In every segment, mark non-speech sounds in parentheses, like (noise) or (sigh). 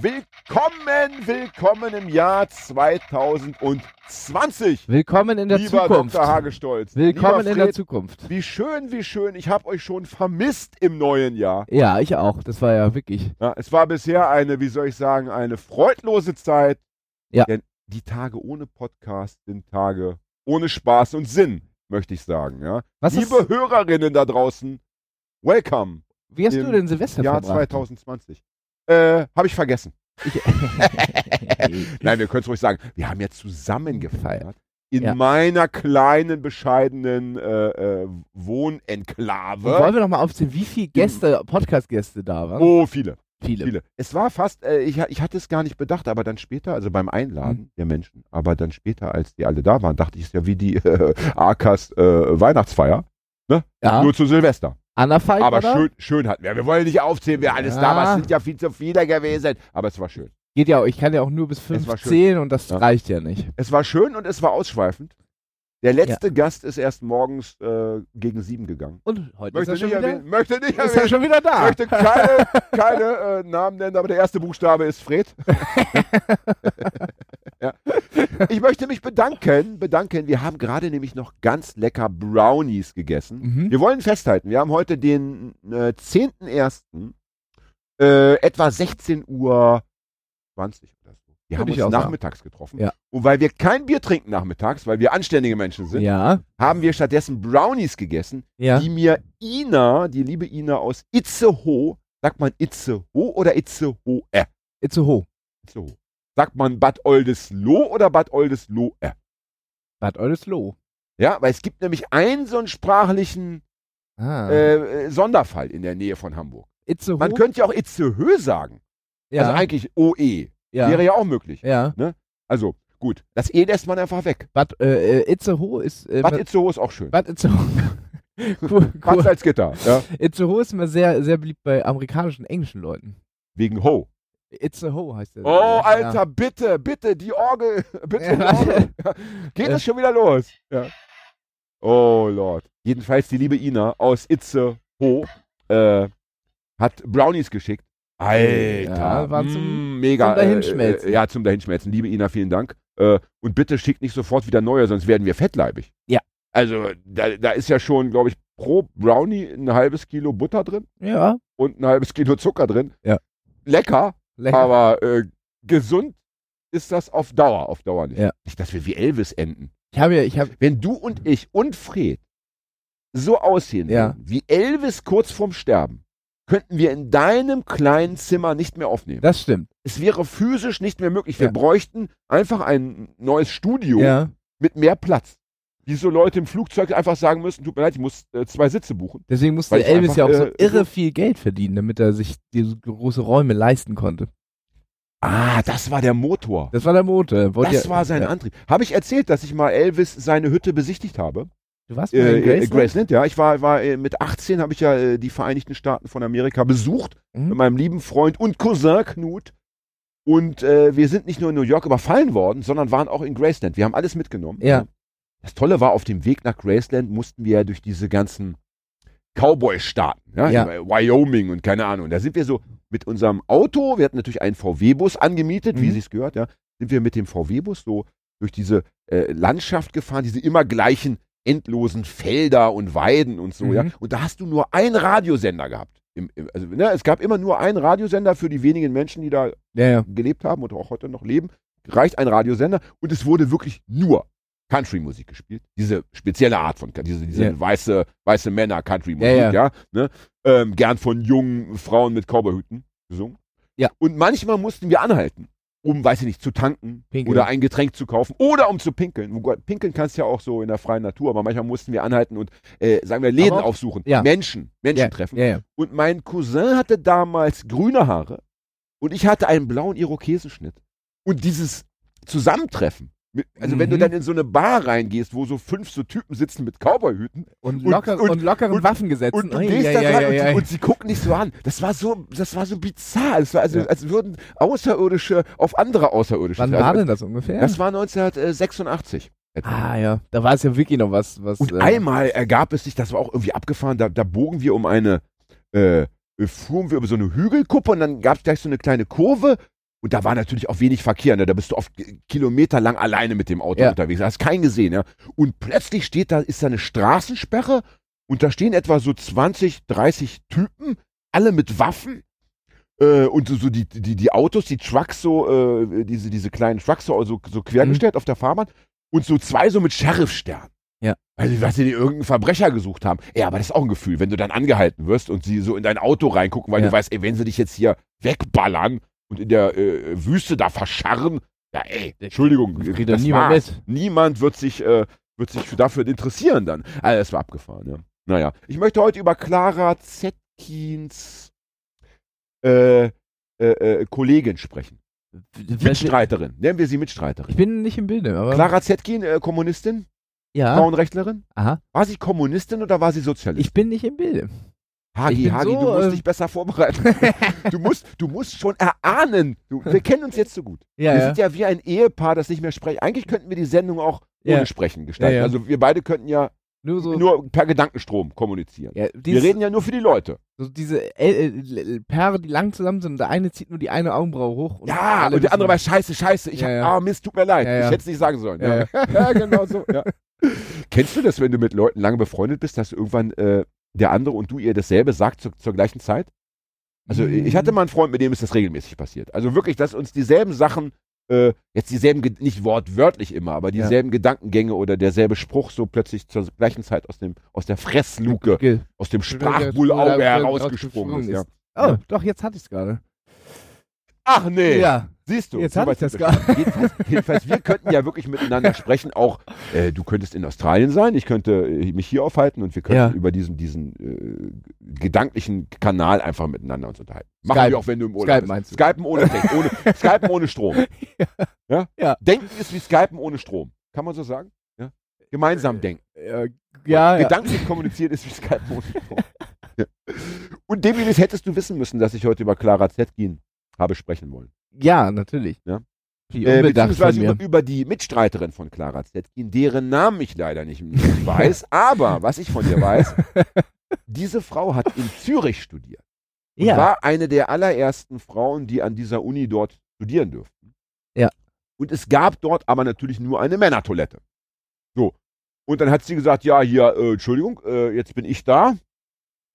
Willkommen, willkommen im Jahr 2020. Willkommen in der lieber Zukunft. Dr. Hagestolz. Willkommen lieber in der Fred, Zukunft. Wie schön, wie schön. Ich habe euch schon vermisst im neuen Jahr. Ja, ich auch. Das war ja wirklich. Ja, es war bisher eine, wie soll ich sagen, eine freudlose Zeit. Ja. Denn die Tage ohne Podcast sind Tage ohne Spaß und Sinn, möchte ich sagen. Ja. Was Liebe ist, Hörerinnen da draußen, welcome. wie hast du denn Silvester Jahr verbracht? 2020. Äh, habe ich vergessen. Ich, (laughs) Nein, wir können es ruhig sagen. Wir haben ja zusammen gefeiert. In Ja. meiner kleinen, bescheidenen äh, äh, Wohnenklave. Und wollen wir noch mal aufzählen, wie viele Gäste, Podcast-Gäste da waren? Oh, viele, viele. viele. Es war fast, äh, ich, ich hatte es gar nicht bedacht, aber dann später, also beim Einladen Mhm. der Menschen, aber dann später, als die alle da waren, dachte ich, es ist ja wie die (laughs) äh, Arkas Weihnachtsfeier, Ja, nur zu Silvester. Anna Falk aber da? schön, schön hatten wir. Wir wollen nicht aufzählen, wer alles da war. Ja. Es sind ja viel zu viele gewesen, aber es war schön. Geht ja auch, ich kann ja auch nur bis fünf zählen und das Ja. reicht ja nicht. Es war schön und es war ausschweifend. Der letzte Gast ist erst morgens äh, gegen sieben gegangen. Und heute Möchte ist er nicht, schon wieder, erwähnen, möchte nicht ist er schon wieder da. möchte keine, keine äh, Namen nennen, aber der erste Buchstabe ist Fred. (laughs) ja. Ich möchte mich bedanken, bedanken. Wir haben gerade nämlich noch ganz lecker Brownies gegessen. Mhm. Wir wollen festhalten, wir haben heute den äh, 10.01. Äh, etwa 16 Uhr 20 oder so. Wir haben Würde ich uns auch sagen. nachmittags getroffen. Ja. Und weil wir kein Bier trinken nachmittags, weil wir anständige Menschen sind, Ja, haben wir stattdessen Brownies gegessen, ja. die mir Ina, die liebe Ina aus Itzehoe, sagt man Itzehoe oder Itzehoe? Itzehoe. Itzehoe. Sagt man Bad Oldesloe oder Bad Oldesloe? Bad Oldesloe. Ja, weil es gibt nämlich einen so einen sprachlichen Ah. äh, Sonderfall in der Nähe von Hamburg. Itzehoe? Man könnte ja auch Itzehoe sagen. ja. Also eigentlich OE. Ja. Wäre ja auch möglich. ja. Also gut, das E lässt man einfach weg. Bad äh, äh, Itzehoe ist. Äh, Bad Itzehoe ist auch schön. Bad Itzehoe. (laughs) cool, cool. Salzgitter, ja. Itzehoe ist immer sehr, sehr beliebt bei amerikanischen, englischen Leuten. Wegen Ho. Itzehoe heißt der. Oh, Ja. Alter, bitte, bitte, die Orgel. (laughs) Bitte, Ja, die Orgel. (laughs) Geht es schon wieder los? Ja. Oh, Lord. Jedenfalls die liebe Ina aus Itzehoe äh, hat Brownies geschickt. Alter. Ja, war zum- mm, mega. zum Dahinschmelzen. Äh, äh, ja, zum Dahinschmelzen. Liebe Ina, vielen Dank. Äh, und bitte schickt nicht sofort wieder neue, sonst werden wir fettleibig. Ja. Also, da, da ist ja schon, glaube ich, pro Brownie ein halbes Kilo Butter drin Ja, und ein halbes Kilo Zucker drin. Ja. Lecker, lecker. aber äh, gesund ist das auf Dauer, auf Dauer nicht. Ja. Nicht, dass wir wie Elvis enden. ich habe ja, ich habe, Wenn du und ich und Fred so aussehen Ja. wie Elvis kurz vorm Sterben, könnten wir in deinem kleinen Zimmer nicht mehr aufnehmen. das stimmt. es wäre physisch nicht mehr möglich. Wir Ja. bräuchten einfach ein neues Studio Ja, mit mehr Platz. Wie so Leute im Flugzeug einfach sagen müssen, tut mir leid, ich muss äh, zwei Sitze buchen. deswegen musste Elvis ja auch einfach, so äh, irre viel Geld verdienen, damit er sich diese große Räume leisten konnte. Ah, das war der Motor. Das war der Motor. Wollte Das ja, war sein ja. Antrieb. Habe ich erzählt, dass ich mal Elvis seine Hütte besichtigt habe? Du warst mal Äh, in äh, Graceland? Graceland, ja. Ich war, war äh, mit 18 habe ich ja äh, die Vereinigten Staaten von Amerika besucht mit Mhm. meinem lieben Freund und Cousin Knut. Und äh, wir sind nicht nur in New York überfallen worden, sondern waren auch in Graceland. Wir haben alles mitgenommen. Ja. Das Tolle war, auf dem Weg nach Graceland mussten wir ja durch diese ganzen Cowboy-Staaten, ja, Ja. Wyoming und keine Ahnung. Da sind wir so mit unserem Auto, wir hatten natürlich einen VW-Bus angemietet, wie Mhm. sich's gehört, ja, sind wir mit dem VW-Bus so durch diese äh, Landschaft gefahren, diese immer gleichen endlosen Felder und Weiden und so, Mhm. ja. Und da hast du nur einen Radiosender gehabt. Im, im, also, ne, es gab immer nur einen Radiosender für die wenigen Menschen, die da Ja, ja. gelebt haben und auch heute noch leben. Reicht ein Radiosender und es wurde wirklich nur Country-Musik gespielt. Diese spezielle Art von, diese, diese Ja. weiße, weiße Männer Country-Musik, Ja, ja. ja. ne? ähm, gern von jungen Frauen mit Cowboyhüten gesungen. Ja. Und manchmal mussten wir anhalten, um, weiß ich nicht, zu tanken Pinkeln. oder ein Getränk zu kaufen oder um zu pinkeln. Pinkeln kannst du ja auch so in der freien Natur, aber manchmal mussten wir anhalten und, äh, sagen wir, Läden Aber aufsuchen, ja. Menschen, Menschen ja, treffen. Ja, ja. Und mein Cousin hatte damals grüne Haare und ich hatte einen blauen Irokesenschnitt. Und dieses Zusammentreffen Also wenn du Mhm. dann in so eine Bar reingehst, wo so fünf so Typen sitzen mit Cowboyhüten Und, Und- locker, und, und- lockeren und- Waffengesetzen. und Ui, gehst ei, rein ei, und, und sie gucken dich so an. Das war so, das war so bizarr. Das war also, Ja. als würden Außerirdische auf andere Außerirdische. Wann also, war denn das ungefähr? Das war 1986. etwa. ah ja, da war es ja wirklich noch was. was Und äh, einmal ergab es sich, das war auch irgendwie abgefahren, da, da bogen wir um eine, äh, fuhren wir über so eine Hügelkuppe und dann gab es gleich so eine kleine Kurve und da war natürlich auch wenig Verkehr, ne? da bist du oft kilometerlang alleine mit dem Auto Ja. unterwegs, da hast keinen gesehen, ja. Und plötzlich steht da, ist da eine Straßensperre und da stehen etwa so 20, 30 Typen, alle mit Waffen. Äh, und so, so die, die, die Autos, die Trucks, so, äh, diese, diese kleinen Trucks, so, so, so quergestellt auf der Fahrbahn. Und so zwei so mit Sheriffstern. Ja. Weil sie, weil sie irgendeinen Verbrecher gesucht haben. Ja, aber das ist auch ein Gefühl, wenn du dann angehalten wirst und sie so in dein Auto reingucken, weil Ja. du weißt, ey, wenn sie dich jetzt hier wegballern und in der äh, Wüste da verscharren, ja ey, Entschuldigung, kriegt doch das niemand war's. Niemand wird sich, äh, wird sich für, dafür interessieren dann. Also das war abgefahren, ja. Naja, ich möchte heute über Clara Zetkins äh, äh, äh, Kollegin sprechen. Mitstreiterin. Nennen wir sie Mitstreiterin. Ich bin nicht im Bilde, aber. Clara Zetkin, äh, Kommunistin, ja. Frauenrechtlerin. Aha. War sie Kommunistin oder war sie Sozialistin? Ich bin nicht im Bilde. Hagi, Hagi, so, du musst äh, dich besser vorbereiten. (laughs) du, musst, du musst schon erahnen. Du, wir kennen uns jetzt so gut. Ja, wir ja. sind ja wie ein Ehepaar, das nicht mehr spricht. Eigentlich könnten wir die Sendung auch ohne Ja. Sprechen gestalten. Also wir beide könnten ja Nur so. nur per Gedankenstrom kommunizieren. ja, wir dieses, reden ja nur für die Leute. so diese äh, äh, Paare, die lang zusammen sind der eine zieht nur die eine Augenbraue hoch. Und Ja, und der andere war wissen- scheiße, scheiße. Ich Ja, hab, ah, Mist, tut mir leid. Ich hätte es nicht sagen sollen. Ja, (laughs) genau so. (laughs) Kennst du das, wenn du mit Leuten lange befreundet bist, dass irgendwann äh, der andere und du ihr dasselbe sagt zur, zur gleichen Zeit? Also Mhm. ich hatte mal einen Freund, mit dem ist das regelmäßig passiert. Also wirklich, dass uns dieselben Sachen, äh, jetzt dieselben, nicht wortwörtlich immer, aber Ja. dieselben Gedankengänge oder derselbe Spruch so plötzlich zur gleichen Zeit aus dem aus der Fressluke, Ge- aus dem Ja, Sprachbullauge ja, herausgesprungen ist. Ja. ist. Oh, doch, jetzt hatte ich es gerade. Ach nee, Ja, siehst du. Jetzt so hab weit ich das schon. Jedenfalls, jedenfalls, wir könnten ja wirklich miteinander (laughs) sprechen. Auch äh, du könntest in Australien sein, ich könnte äh, mich hier aufhalten und wir könnten Ja. über diesen, diesen äh, gedanklichen Kanal einfach miteinander uns unterhalten. Machen Skype. wir auch, wenn du im Urlaub Skype bist. Skypen ohne, ohne, (laughs) Skypen ohne Strom. Ja? Ja. Denken ist wie Skypen ohne Strom. Kann man so sagen? Ja? Gemeinsam denken. äh, ja, ja. Gedanklich kommunizieren ist wie Skypen ohne Strom. (laughs) ja. Und demgemäß hättest du wissen müssen, dass ich heute über Clara Zetkin habe sprechen wollen. ja, natürlich. Ja. Äh, beziehungsweise über, über die Mitstreiterin von Clara Zetkin, deren Namen ich leider nicht, (laughs) weiß, aber was ich von ihr weiß, (laughs) diese Frau hat in Zürich studiert. Und Ja, War eine der allerersten Frauen, die an dieser Uni dort studieren durften. Ja. Und es gab dort aber natürlich nur eine Männertoilette. So. Und dann hat sie gesagt, ja, hier, äh, Entschuldigung, äh, jetzt bin ich da.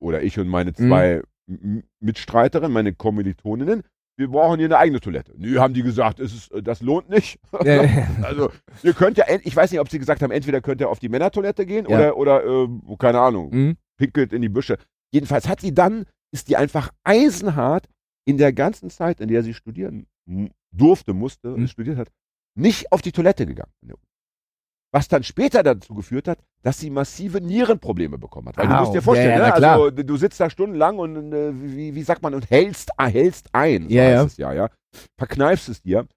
Oder ich und meine Mhm. zwei M- Mitstreiterinnen, meine Kommilitoninnen. Wir brauchen hier eine eigene Toilette. Nö, haben die gesagt, es ist, äh, das lohnt nicht. (laughs) Ja, ja. (laughs) Also, ihr könnt ja, ich weiß nicht, ob sie gesagt haben, entweder könnt ihr auf die Männertoilette gehen Ja. oder, oder äh, keine Ahnung, Mhm. pinkelt in die Büsche. Jedenfalls hat sie dann, ist die einfach eisenhart in der ganzen Zeit, in der sie studieren durfte, musste, Mhm. studiert hat, nicht auf die Toilette gegangen. Was dann später dazu geführt hat, dass sie massive Nierenprobleme bekommen hat. Weil du Au. musst dir vorstellen, Ja, ja, ne? also du sitzt da stundenlang und äh, wie, wie sagt man, und hältst, äh, hältst ein. So Ja, ja. Es ja, ja. Verkneifst es dir.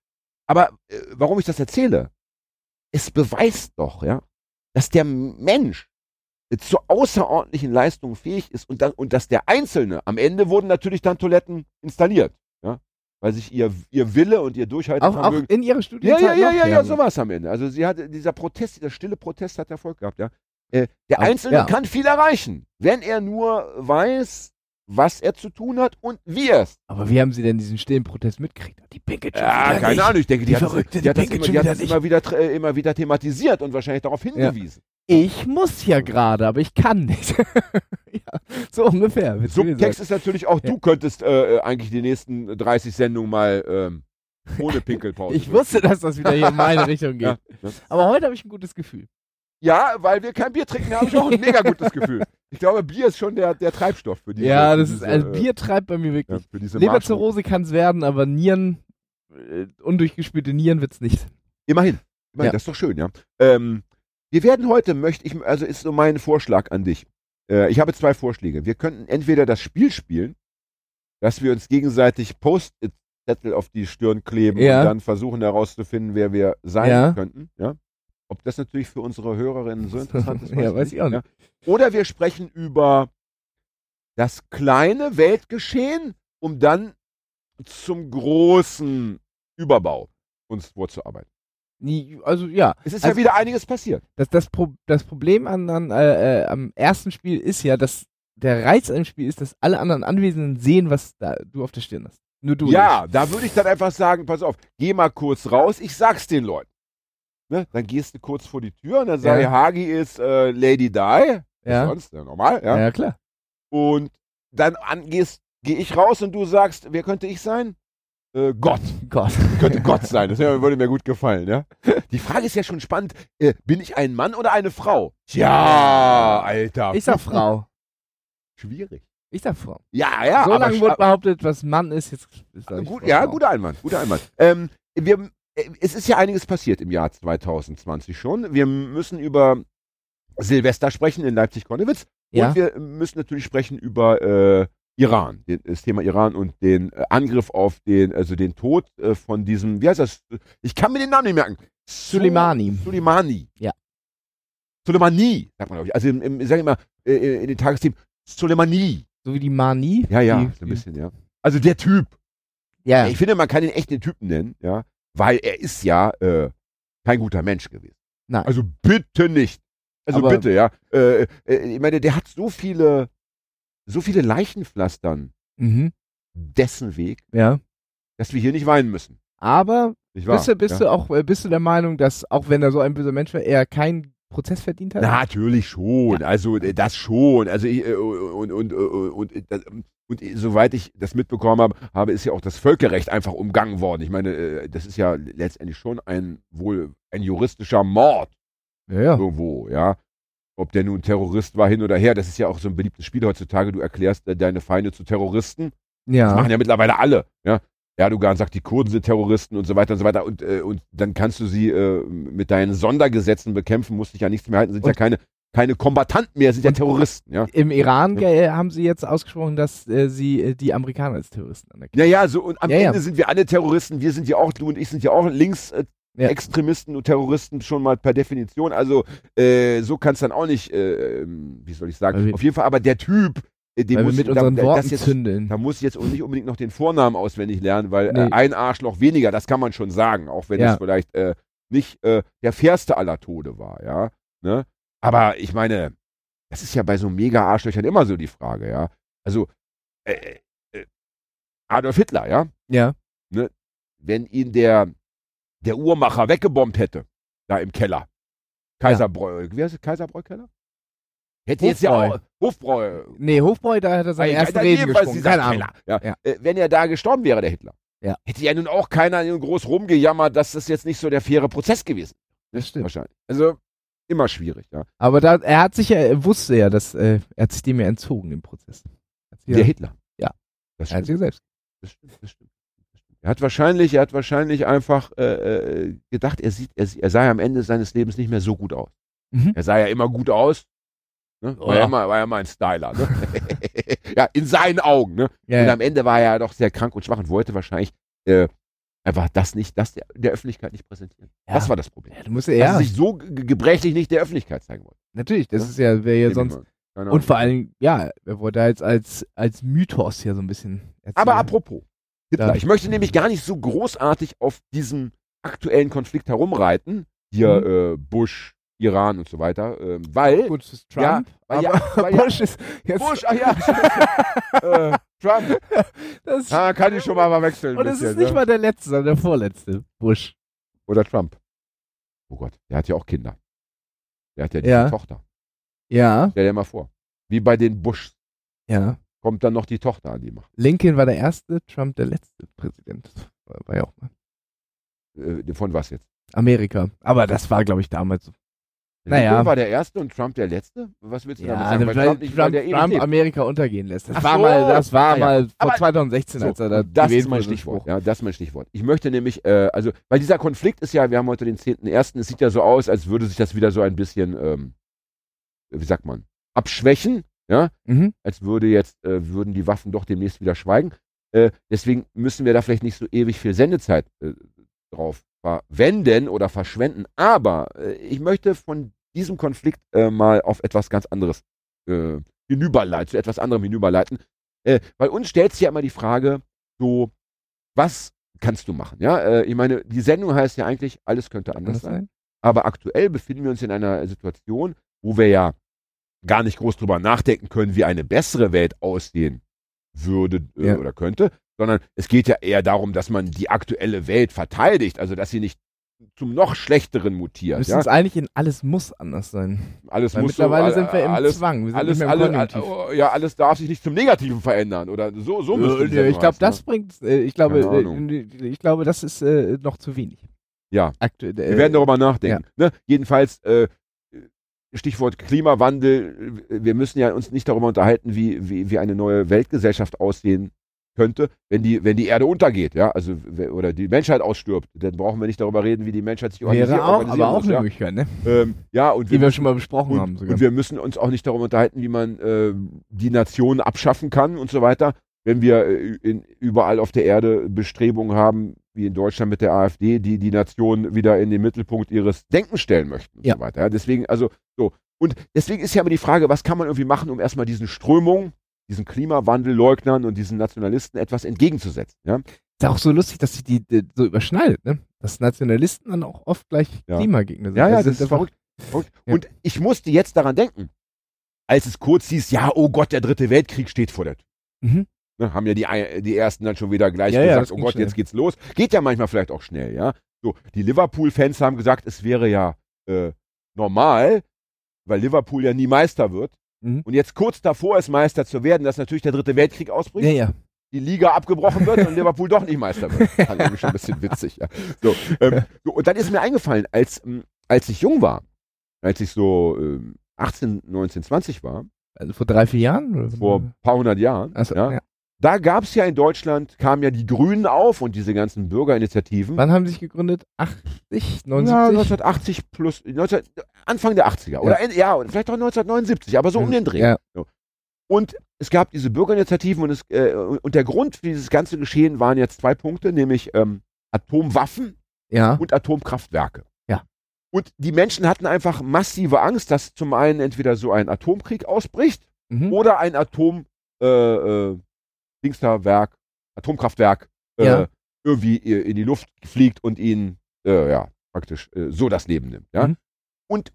Aber äh, warum ich das erzähle? Es beweist doch, ja, dass der Mensch zu außerordentlichen Leistungen fähig ist und, dann, und dass der Einzelne, am Ende wurden natürlich dann Toiletten installiert, weil sich ihr, ihr Wille und ihr Auch, Durchhaltevermögen auch in ihrer ja, Studienzeit ja, ja, noch? ja, ja, so war es am Ende. Also sie hatte, dieser Protest, dieser stille Protest hat Erfolg gehabt, ja. Äh, der Auch- Einzelne ja. kann viel erreichen, wenn er nur weiß, was er zu tun hat und wie er es. Aber wie haben sie denn diesen stillen Protest mitgekriegt? Die pinkelt schon Ja, keine. Ahnung, ich denke, die, Die hat, das, Verrückte, die die hat das, immer, die hat wieder das immer, wieder, äh, immer wieder thematisiert und wahrscheinlich darauf hingewiesen. Ich muss ja gerade, aber ich kann nicht. (laughs) ja, so ungefähr. Subtext ist natürlich auch, Ja. du könntest äh, äh, eigentlich die nächsten 30 Sendungen mal ähm, ohne (laughs) Pinkelpause. Ich wusste, dass das wieder hier in meine Richtung (laughs) geht. Ja, ja. Aber heute habe ich ein gutes Gefühl. Ja, weil wir kein Bier trinken, habe ich auch ein mega gutes Gefühl. Ich glaube, Bier ist schon der, der Treibstoff für diese ja, das ist, diese, also äh, Bier treibt bei mir ja, wirklich. Marschroute. Leberzirrhose kann es werden, aber Nieren, äh, undurchgespülte Nieren wird's nicht. Immerhin. Immerhin, Ja. das ist doch schön, ja. Ähm, wir werden heute, möchte ich, also ist so mein Vorschlag an dich. Äh, ich habe zwei Vorschläge. Wir könnten entweder das Spiel spielen, dass wir uns gegenseitig Post-its Zettel auf die Stirn kleben Ja. und dann versuchen herauszufinden, wer wir sein Ja. könnten. Ja? Ob das natürlich für unsere Hörerinnen so interessant ist, (laughs) Ja, weiß ich auch Ja? Oder wir sprechen über das kleine Weltgeschehen, um dann zum großen Überbau uns vorzuarbeiten. Also ja, Es ist Also- ja wieder einiges passiert. das, das, Pro das Problem an, an, äh, äh, am ersten Spiel ist ja, dass der Reiz an dem Spiel ist, dass alle anderen Anwesenden sehen, was da, du auf der Stirn hast. Nur du. Ja, da würde ich dann einfach sagen, pass auf, geh mal kurz raus, ich sag's den Leuten. Ne? Dann gehst du kurz vor die Tür und dann sage Ja. ich, Hagi ist äh, Lady Di. Was Ja. Sonst, ja, normal, Ja, ja. klar. Und dann an, gehst, gehe ich raus und du sagst, wer könnte ich sein? Äh, Gott. Gott. (laughs) Könnte Gott sein. Das würde mir gut gefallen, ja. Die Frage ist ja schon spannend. Äh, bin ich ein Mann oder eine Frau? Tja, Alter. Ich sag Frau. Schwierig. Ich sag Frau. Ja, ja. so lange wurde behauptet, was Mann ist, jetzt ist Gut, ja, guter Einwand, guter Einwand. Ähm, wir, äh, es ist ja einiges passiert im Jahr 2020 schon. Wir müssen über Silvester sprechen in Leipzig-Konnewitz Ja. und wir müssen natürlich sprechen über äh, Iran, das Thema Iran und den äh, Angriff auf den, also den Tod äh, von diesem, wie heißt das? Ich kann mir den Namen nicht merken. Soleimani. Soleimani. Ja. Soleimani, sagt man, glaube ich. Also im, im, ich sage immer äh, in den Tagesthemen Soleimani. So wie die Mani. Ja, ja, Die, so ein bisschen, ja. Also der Typ. Ja. Ich finde, man kann ihn echt den Typen nennen, ja, weil er ist ja äh, kein guter Mensch gewesen. Nein. Also bitte nicht. Also Aber- bitte, ja. Äh, äh, ich meine, der hat so viele, so viele Leichenpflastern Mhm. dessen Weg, Ja. dass wir hier nicht weinen müssen. Aber wahr? bist, du, bist ja? du auch äh, bist du der Meinung, dass auch wenn er so ein böser Mensch war, er keinen Prozess verdient hat? Natürlich schon, also äh, das schon. Also ich, äh, und, und, und, und, und, und soweit ich das mitbekommen habe, habe, ist ja auch das Völkerrecht einfach umgangen worden. Ich meine, das ist ja letztendlich schon ein wohl ein juristischer Mord. Ja, ja. irgendwo, ja. Ob der nun Terrorist war, hin oder her, das ist ja auch so ein beliebtes Spiel heutzutage. Du erklärst äh, deine Feinde zu Terroristen. Das ja. machen ja mittlerweile alle, ja. Erdogan sagt, die Kurden sind Terroristen und so weiter und so weiter. Und, äh, und dann kannst du sie äh, mit deinen Sondergesetzen bekämpfen, musst dich ja nichts mehr halten, sind ja Und- keine, keine Kombattanten mehr, sind ja Terroristen, ja. Im Iran äh, haben sie jetzt ausgesprochen, dass äh, sie äh, die Amerikaner als Terroristen anerkennen. Ja, ja, so, und am Ja, ja. Ende sind wir alle Terroristen, wir sind ja auch, du und ich sind ja auch links äh, Ja. Extremisten und Terroristen schon mal per Definition. Also äh, so kann es dann auch nicht, äh, wie soll ich sagen, auf jeden Fall, aber der Typ, äh, den muss mit unseren da, Worten jetzt, zündeln. da muss ich jetzt auch nicht unbedingt noch den Vornamen auswendig lernen, weil äh, Nee. ein Arschloch weniger, das kann man schon sagen, auch wenn Ja. es vielleicht äh, nicht äh, der fairste aller Tode war, ja. Ne? Aber ich meine, das ist ja bei so Mega-Arschlöchern immer so die Frage, ja. Also, äh, äh, Adolf Hitler, ja, Ja. wenn ihn der, der Uhrmacher weggebombt hätte, da im Keller. Kaiserbräu, wie heißt es, Kaiserbräu-Keller? Hätte jetzt ja Hofbräu. auch, Hofbräu, Nee, Hofbräu, da hat er seine Reden jedenfalls gesprochen. Keine Ahnung. Ja. Ja. Äh, wenn er da gestorben wäre, der Hitler, Ja. hätte ja nun auch keiner groß rumgejammert, dass das jetzt nicht so der faire Prozess gewesen ist. Das stimmt. Wahrscheinlich. Also, immer schwierig, ja. Aber da, er hat sich ja, er wusste ja, dass äh, er hat sich dem ja entzogen im Prozess. Der ja, Hitler. Ja. Das er hat sich selbst. Das stimmt, das stimmt. Er hat wahrscheinlich, er hat wahrscheinlich einfach äh, äh, gedacht, er sieht, er, er sah ja am Ende seines Lebens nicht mehr so gut aus. Mhm. Er sah ja immer gut aus. Ne? War, ja Ja. immer, war ja immer ein Styler. Ne? (laughs) ja, in seinen Augen. Ne? Ja, Und am Ende war er ja doch sehr krank und schwach und wollte wahrscheinlich äh, einfach das nicht, das der, der Öffentlichkeit nicht präsentieren. Ja. Das war das Problem. Ja, du musst Dass ja, er sich so ge- gebrechlich nicht der Öffentlichkeit zeigen wollte. natürlich, das Ja. ist ja, wäre ja ich sonst. mal. Und vor allem, ja, er wollte da jetzt als, als Mythos hier so ein bisschen erzählen. Aber apropos, Hitler, Ja. ich möchte nämlich gar nicht so großartig auf diesen aktuellen Konflikt herumreiten. Hier Mhm. äh, Bush, Iran und so weiter, ähm, weil, Gut, das ist Ja, Trump, ja- aber weil ja- Bush ist jetzt, Bush, ach ja, (laughs) äh, Trump, das, ah, kann ich schon mal mal wechseln. und es ist nicht ne? mal der letzte, sondern der vorletzte Bush. Oder Trump. Oh Gott, der hat ja auch Kinder. Der hat ja diese Ja. Tochter. Ja, Stell dir mal vor. Wie bei den Bush ja. Kommt dann noch die Tochter an die Macht. Lincoln war der erste, Trump der letzte Präsident. War, ja auch mal. Äh, von was jetzt? Amerika. Aber das war, glaube ich, damals so. Naja. Lincoln war der Erste und Trump der Letzte? Was willst du damit Ja, sagen? weil, Trump, nicht, der ewig Trump. Amerika untergehen lässt. Das Ach war so. mal, das war Ah, ja. mal vor Aber- 2016, So, als er da das ist mein Stichwort. Ja, das ist mein Stichwort. Ich möchte nämlich, äh, also, weil dieser Konflikt ist ja, wir haben heute den 10.01., es sieht ja so aus, als würde sich das wieder so ein bisschen, ähm, wie sagt man, abschwächen, ja, Mhm. als würde jetzt, äh, würden die Waffen doch demnächst wieder schweigen. Äh, deswegen müssen wir da vielleicht nicht so ewig viel Sendezeit äh, drauf verwenden oder verschwenden. Aber äh, ich möchte von diesem Konflikt äh, mal auf etwas ganz anderes äh, hinüberleiten, zu etwas anderem hinüberleiten. Weil uns stellt sich ja immer die Frage, so, was kannst du machen? Ja, ich meine, die Sendung heißt ja eigentlich, alles könnte anders sein. sein? Aber aktuell befinden wir uns in einer Situation, wo wir ja gar nicht groß drüber nachdenken können, wie eine bessere Welt aussehen würde äh, Ja. oder könnte, sondern es geht ja eher darum, dass man die aktuelle Welt verteidigt, also dass sie nicht zum noch schlechteren mutiert. Müssen Ja? es eigentlich in alles muss anders sein. Alles Weil muss mittlerweile so, sind wir im alles, Zwang. Wir sind alles, alles, all- ja, alles darf sich nicht zum Negativen verändern oder so, so Äh, Sendung ich glaube, das bringt, äh, ich glaube, äh, ich glaube, das ist äh, noch zu wenig. Ja. Aktuell. Wir werden darüber nachdenken. Ne? Jedenfalls, äh, Stichwort Klimawandel, wir müssen ja uns nicht darüber unterhalten, wie, wie, wie eine neue Weltgesellschaft aussehen könnte, wenn die, wenn die Erde untergeht, ja, also oder die Menschheit ausstirbt, dann brauchen wir nicht darüber reden, wie die Menschheit sich organisiert. Wäre auch, aber auch eine ja. Möglichkeit, ne? Ähm, ja, und Die wir müssen- schon mal besprochen und, haben sogar. und wir müssen uns auch nicht darüber unterhalten, wie man äh, die Nation abschaffen kann und so weiter. Wenn wir äh, in, überall auf der Erde Bestrebungen haben, wie in Deutschland mit der AfD, die die Nation wieder in den Mittelpunkt ihres Denkens stellen möchten und Ja. so weiter. Ja, deswegen, also so. Und deswegen ist ja immer die Frage, was kann man irgendwie machen, um erstmal diesen Strömungen, diesen Klimawandelleugnern und diesen Nationalisten etwas entgegenzusetzen. Ja? ist auch so lustig, dass sich die, die so überschneidet, ne? Dass Nationalisten dann auch oft gleich Ja. Klimagegner sind. Ja, ja, Also das ist einfach- verrückt. verrückt. Ja. Und ich musste jetzt daran denken, als es kurz hieß, ja, oh Gott, der dritte Weltkrieg steht vor der Tür. Mhm. Ne, haben ja die, die ersten dann schon wieder gleich Ja, ja, gesagt, das oh Gott, schnell. jetzt geht's los. Geht ja manchmal vielleicht auch schnell, ja. So, die Liverpool-Fans haben gesagt, es wäre ja äh, normal, weil Liverpool ja nie Meister wird. Mhm. Und jetzt kurz davor ist Meister zu werden, dass natürlich der dritte Weltkrieg ausbricht, Ja, ja. die Liga abgebrochen wird und Liverpool doch nicht Meister wird. Das ist irgendwie schon ein bisschen witzig, ja. So, ähm, so, und dann ist mir eingefallen, als, ähm, als ich jung war, als ich so ähm, 18, 19, 20 war, Also vor drei, vier Jahren? Oder? vor ein paar hundert Jahren, Achso, ja, ja. Da gab es ja in Deutschland, kamen ja die Grünen auf und diese ganzen Bürgerinitiativen. Wann haben sie sich gegründet? 80, 79? Ja, 1980 plus, 19, Anfang der 80er. Oder Ende- ja, vielleicht auch 1979, aber so um den Dreh. Ja. Und es gab diese Bürgerinitiativen und, es, äh, und der Grund für dieses ganze Geschehen waren jetzt zwei Punkte, nämlich ähm, Atomwaffen Ja. und Atomkraftwerke. Ja. Und die Menschen hatten einfach massive Angst, dass zum einen entweder so ein Atomkrieg ausbricht Mhm. oder ein Atom äh, äh, Dingsterwerk, Atomkraftwerk äh, Ja. irgendwie äh, in die Luft fliegt und ihnen äh, ja praktisch äh, so das Leben nimmt. Ja? Mhm. Und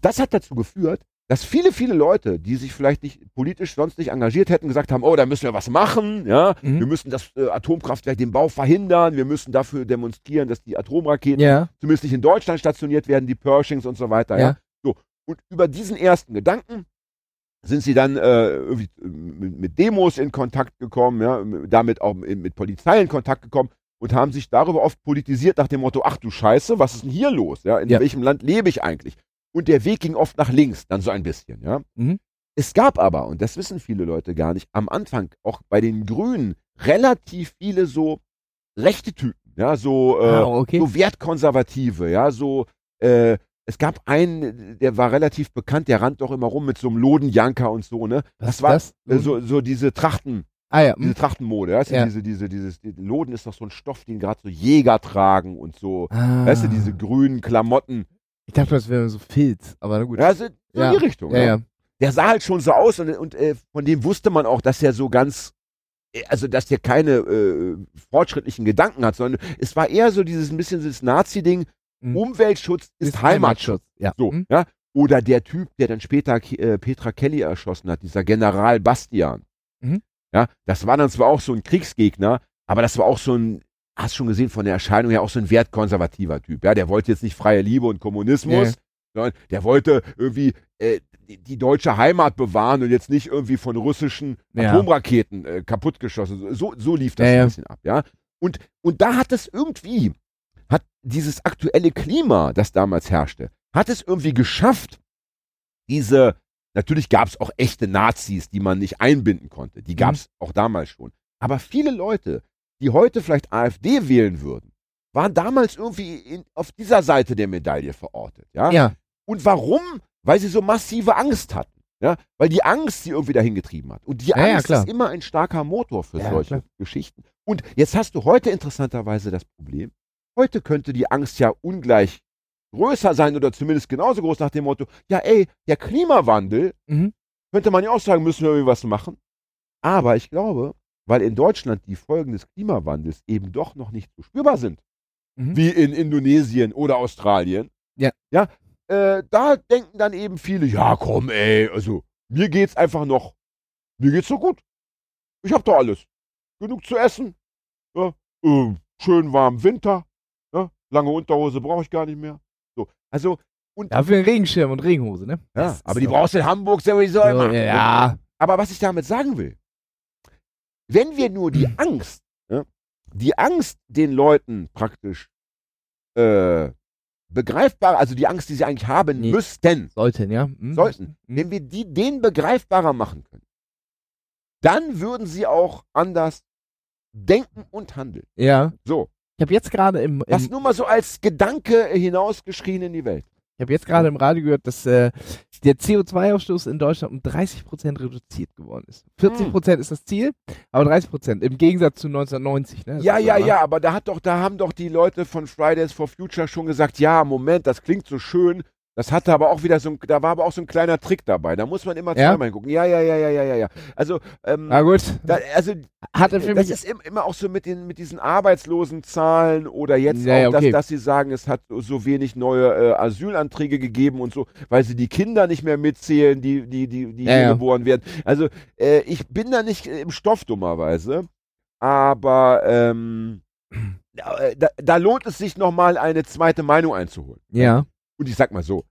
das hat dazu geführt, dass viele, viele Leute, die sich vielleicht nicht politisch sonst nicht engagiert hätten, gesagt haben, oh, da müssen wir was machen, ja, Mhm. wir müssen das äh, Atomkraftwerk, den Bau verhindern, wir müssen dafür demonstrieren, dass die Atomraketen Ja. zumindest nicht in Deutschland stationiert werden, die Pershings und so weiter. Ja. Ja. So. Und über diesen ersten Gedanken sind sie dann äh, mit, Demos in Kontakt gekommen, ja, damit auch mit, mit Polizei in Kontakt gekommen und haben sich darüber oft politisiert nach dem Motto, ach du Scheiße, was ist denn hier los? Ja, in Ja. welchem Land lebe ich eigentlich? Und der Weg ging oft nach links, dann so ein bisschen, ja. Mhm. Es gab aber, und das wissen viele Leute gar nicht, am Anfang auch bei den Grünen relativ viele so rechte Typen, ja, so, äh, Ah, okay. so Wertkonservative, ja, so, äh, es gab einen, der war relativ bekannt, der rannte doch immer rum mit so einem Lodenjanker und so, ne? Was das war das? Äh, so, so diese Trachten, ah ja. diese mhm. Trachtenmode, weißt du, Ja. diese, diese, dieses, die Loden ist doch so ein Stoff, den gerade so Jäger tragen und so, Ah. weißt du, diese grünen Klamotten, Ich dachte, das wäre so Filz, aber na gut. ja, so, so Ja. in die Richtung, ja, ja. der sah halt schon so aus und, und äh, von dem wusste man auch, dass er so ganz, äh, also dass der keine äh, fortschrittlichen Gedanken hat, sondern es war eher so dieses ein bisschen dieses Nazi-Ding, Mhm. Umweltschutz ist, Heimatschutz. Ja. So, Mhm. ja. Oder der Typ, der dann später äh, Petra Kelly erschossen hat, dieser General Bastian. Mhm. Ja, das war dann zwar auch so ein Kriegsgegner, aber das war auch so ein, hast schon gesehen von der Erscheinung her auch so ein wertkonservativer Typ. Ja, der wollte jetzt nicht freie Liebe und Kommunismus, Ja. sondern der wollte irgendwie äh, die, die deutsche Heimat bewahren und jetzt nicht irgendwie von russischen Ja. Atomraketen äh, kaputtgeschossen. So, so lief das ja. ein bisschen ab, ja. Und, und da hat es irgendwie, hat dieses aktuelle Klima, das damals herrschte, hat es irgendwie geschafft, diese, natürlich gab es auch echte Nazis, die man nicht einbinden konnte. Die gab es auch damals schon. Aber viele Leute, die heute vielleicht AfD wählen würden, waren damals irgendwie in, auf dieser Seite der Medaille verortet. Ja? Ja. Und warum? Weil sie so massive Angst hatten. Ja, weil die Angst sie irgendwie dahin getrieben hat. Und die Ja, ja, Angst klar. ist immer ein starker Motor für Ja, solche klar. Geschichten. Und jetzt hast du heute interessanterweise das Problem. Heute könnte die Angst ja ungleich größer sein oder zumindest genauso groß nach dem Motto, ja ey, der Klimawandel, Mhm. könnte man ja auch sagen, müssen wir irgendwie was machen. Aber ich glaube, weil in Deutschland die Folgen des Klimawandels eben doch noch nicht so spürbar sind, Mhm. wie in Indonesien oder Australien. Ja. Ja, äh, da denken dann eben viele, ja komm ey, also mir geht's einfach noch, mir geht's so gut. Ich hab doch alles. Genug zu essen. Ja, äh, schön warm Winter. Ja, lange Unterhose brauche ich gar nicht mehr. So, also, und Dafür ein Regenschirm und Regenhose, ne? ja, aber die brauchst du in Hamburg sowieso So, immer. ja. Aber was ich damit sagen will, wenn wir nur die Angst, ja, die Angst den Leuten praktisch äh, begreifbar, also die Angst, die sie eigentlich haben Nee. müssten, Sollten, ja. Mhm. sollten, Mhm. wenn wir die denen begreifbarer machen können, dann würden sie auch anders denken und handeln. Ja. So, Ich habe jetzt gerade im, das im nur mal so als Gedanke hinausgeschrien in die Welt. ich habe jetzt gerade im Radio gehört, dass äh, der CO2-Ausstoß in Deutschland um 30 Prozent reduziert geworden ist. 40 Hm. Prozent ist das Ziel, aber 30 Prozent im Gegensatz zu 1990. Ne? Das Ja, ja, ja, aber da hat doch, da haben doch die Leute von Fridays for Future schon gesagt, ja, Moment, das klingt so schön. Das hatte aber auch wieder so ein, da war aber auch so ein kleiner Trick dabei. Da muss man immer Ja? zweimal hingucken. Ja, ja, ja, ja, ja, ja, ja. Also, ähm, Na gut. da, also Hatte für das mich ist im, immer auch so mit den mit diesen Arbeitslosenzahlen oder jetzt Ja, auch, okay. dass, dass sie sagen, es hat so, wenig neue äh, Asylanträge gegeben und so, weil sie die Kinder nicht mehr mitzählen, die die die die Ja, hier geboren werden. Also äh, ich bin da nicht im Stoff dummerweise, aber ähm, (clears throat) da, da, da lohnt es sich nochmal eine zweite Meinung einzuholen. ja. Und ich sag mal so,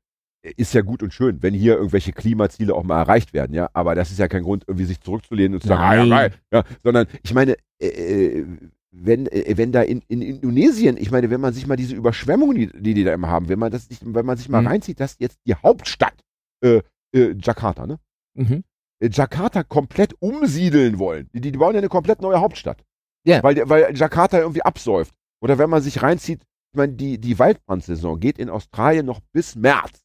ist ja gut und schön, wenn hier irgendwelche Klimaziele auch mal erreicht werden, ja, aber das ist ja kein Grund, irgendwie sich zurückzulehnen und zu sagen, ah, ja, Nein. geil, ja, sondern ich meine, äh, äh, wenn, äh, wenn da in, in Indonesien, ich meine, wenn man sich mal diese Überschwemmungen, die, die die da immer haben, wenn man das nicht, wenn man sich mal Mhm. reinzieht, dass jetzt die Hauptstadt, äh, äh, Jakarta, ne? Mhm. äh, Jakarta komplett umsiedeln wollen. Die, die bauen ja eine komplett neue Hauptstadt. Ja. Weil, weil Jakarta irgendwie absäuft. Oder wenn man sich reinzieht, ich meine, die, die Waldbrandsaison geht in Australien noch bis März.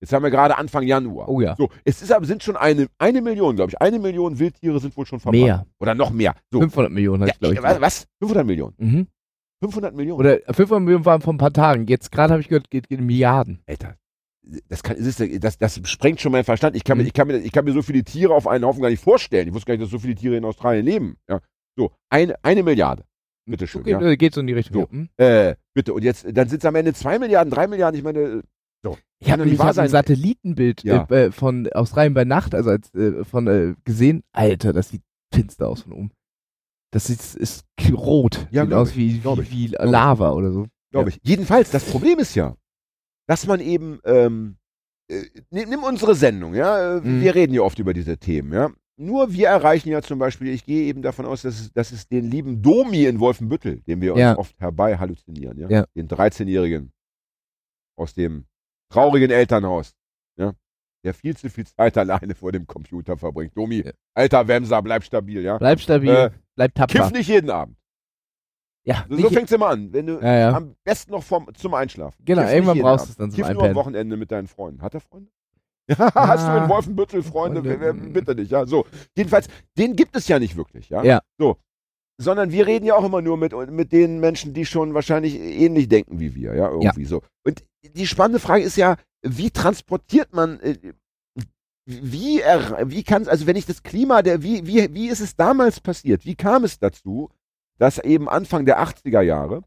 Jetzt haben wir gerade Anfang Januar. Oh ja. So, es ist aber, sind schon eine, eine Million, glaube ich. Eine Million Wildtiere sind wohl schon verbrannt. Mehr. Oder noch mehr. So. 500 Millionen Ja, glaube ich. was, was? 500 Millionen. Mhm. 500 Millionen. Oder 500 Millionen waren vor ein paar Tagen. Jetzt gerade habe ich gehört, geht, geht in Milliarden. Alter. Das, kann, das, ist, das, das sprengt schon meinen Verstand. Ich kann, mir, Mhm. ich, kann mir, ich kann mir so viele Tiere auf einen Haufen gar nicht vorstellen. Ich wusste gar nicht, dass so viele Tiere in Australien leben. Ja. So, eine, eine Milliarde. Bitteschön. Okay, ja. äh, geht so in die Richtung. So. ja. Hm? Äh, bitte. Und jetzt, dann sind es am Ende zwei Milliarden, drei Milliarden. Ich meine, so. Ich habe doch nicht ich wahr hab ein. Satellitenbild Ja. äh, äh, von Australien bei Nacht, also als, äh, von äh, gesehen. Alter, das sieht finster aus von oben. Das ist, ist rot. Ja, sieht aus ich, wie, wie, wie. Lava oder so. Glaube ich. Jedenfalls, das Problem ist ja, dass man eben, ähm, äh, nimm, unsere Sendung, ja, Mhm. wir reden ja oft über diese Themen, ja. Nur wir erreichen ja zum Beispiel, ich gehe eben davon aus, dass es, dass es den lieben Domi in Wolfenbüttel, den wir uns Ja. oft herbei halluzinieren, ja? Ja. den 13-Jährigen aus dem traurigen Elternhaus, ja, der viel zu viel Zeit (laughs) alleine vor dem Computer verbringt. Domi, Ja. alter Wemser, bleib stabil, ja. Bleib stabil, Äh, bleib tapfer. Kiff nicht jeden Abend. Ja, So, so fängt es immer an, wenn du am besten noch vom, zum Einschlafen. Genau, irgendwann brauchst du es dann zum Kiff nur am. Wochenende mit deinen Freunden. Hat er Freunde? Ja, (laughs) hast du in Wolfenbüttel Freunde? Freunde. Wer- Bitte nicht, ja. So. Jedenfalls, den gibt es ja nicht wirklich, ja. Ja. So. Sondern wir reden ja auch immer nur mit, mit den Menschen, die schon wahrscheinlich ähnlich denken wie wir, ja, irgendwie so. Und die spannende Frage ist ja, wie transportiert man, äh, wie, wie kann also wenn ich das Klima, der, wie, wie, wie ist es damals passiert? Wie kam es dazu, dass eben Anfang der 80er Jahre,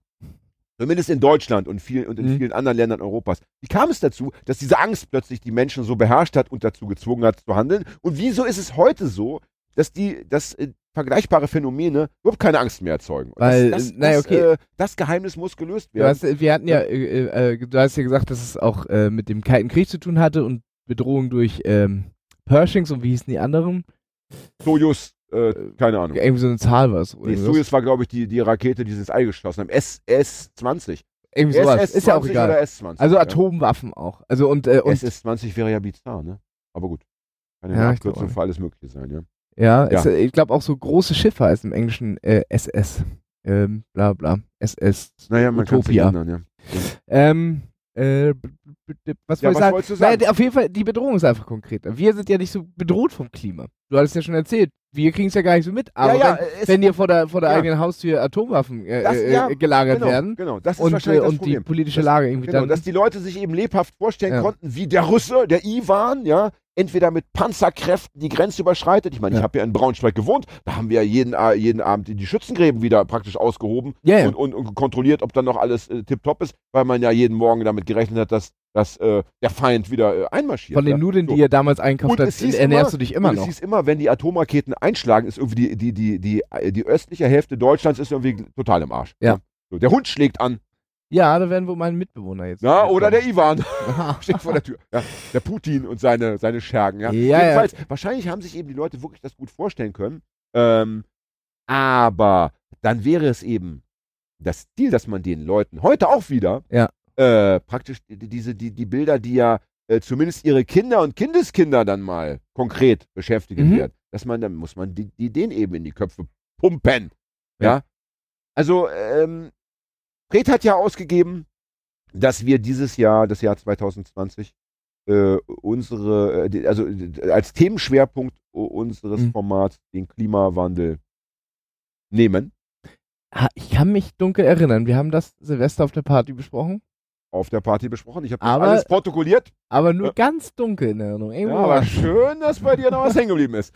zumindest in Deutschland und, viel, und in Mhm. vielen anderen Ländern Europas, wie kam es dazu, dass diese Angst plötzlich die Menschen so beherrscht hat und dazu gezwungen hat zu handeln? Und wieso ist es heute so, dass die, dass äh, vergleichbare Phänomene überhaupt keine Angst mehr erzeugen? Weil, das, das, äh, naja, das, okay. äh, das Geheimnis muss gelöst Du werden. hast, wir hatten ja, äh, äh, du hast ja gesagt, dass es auch äh, mit dem Kalten Krieg zu tun hatte und Bedrohung durch ähm, Pershings und wie hießen die anderen? Soyuz, äh, keine Ahnung. Irgendwie so eine Zahl war es. Die Soyuz war, glaube ich, die, die Rakete, die sie ins All geschossen haben. SS-20. Irgendwie sowas. SS-20 Ist ja auch egal. oder S-20. Also ja. Atomwaffen auch. Also und, äh, und SS-20 wäre ja bizarr, ne? Aber gut. Kann ja, Ja, Abkürzung für alles Mögliche sein, ja. ja, Ja. Es, äh, ich glaube auch so große Schiffe heißt im Englischen äh, SS. Ähm, bla bla. SS. Naja, man kann Utopia. ändern, ja. Ähm, Äh, was Ja, wollte ich was sagen? wolltest du sagen? Naja, auf jeden Fall, die Bedrohung ist einfach konkreter. Wir sind ja nicht so bedroht vom Klima. Du hattest ja schon erzählt, wir kriegen es ja gar nicht so mit. Aber ja, ja, wenn, es- wenn hier vor der, vor der eigenen Haustür Atomwaffen äh, Das- äh, gelagert genau, werden Genau, das ist und, wahrscheinlich äh, das und die Problem. politische Das- Lage irgendwie Genau, dann. dass die Leute sich eben lebhaft vorstellen konnten, wie der Russe, der Ivan, ja, entweder mit Panzerkräften die Grenze überschreitet. Ich meine, ich Ja. habe ja in Braunschweig gewohnt, da haben wir ja jeden, A- jeden Abend die Schützengräben wieder praktisch ausgehoben ja. und, und, und kontrolliert, ob dann noch alles äh, tipptopp ist, weil man ja jeden Morgen damit gerechnet hat, dass, dass äh, der Feind wieder äh, einmarschiert. Von den ja. Nudeln, So. die ihr damals einkauft habt, ernährst du dich immer und noch. Es hieß immer, wenn die Atomraketen einschlagen, ist irgendwie die, die, die, die, die östliche Hälfte Deutschlands ist irgendwie total im Arsch. Ja. So, der Hund schlägt an. Ja, da werden wohl meine Mitbewohner jetzt. Ja, oder der. Ivan (laughs) steht vor der Tür. Ja, der Putin und seine, seine Schergen. Ja. Ja, Jedenfalls, wahrscheinlich haben sich eben die Leute wirklich das gut vorstellen können. Ähm, aber dann wäre es eben das Ziel, dass man den Leuten heute auch wieder Ja. äh, praktisch die, die- diese, die, die Bilder, die ja äh, zumindest ihre Kinder und Kindeskinder dann mal konkret beschäftigen Mhm. werden, dass man, dann muss man die, die denen eben in die Köpfe pumpen. Ja. Ja. Also, ähm, Fred hat ja ausgegeben, dass wir dieses Jahr, das Jahr 2020, äh, unsere, äh, also als Themenschwerpunkt unseres Mhm. Formats den Klimawandel nehmen. Ich kann mich dunkel erinnern. Wir haben das Silvester auf der Party besprochen, Auf der Party besprochen. Ich habe alles protokolliert. aber nur Ja. ganz dunkel in Erinnerung. Ja, aber schön, dass bei dir noch was (laughs) hängen geblieben ist.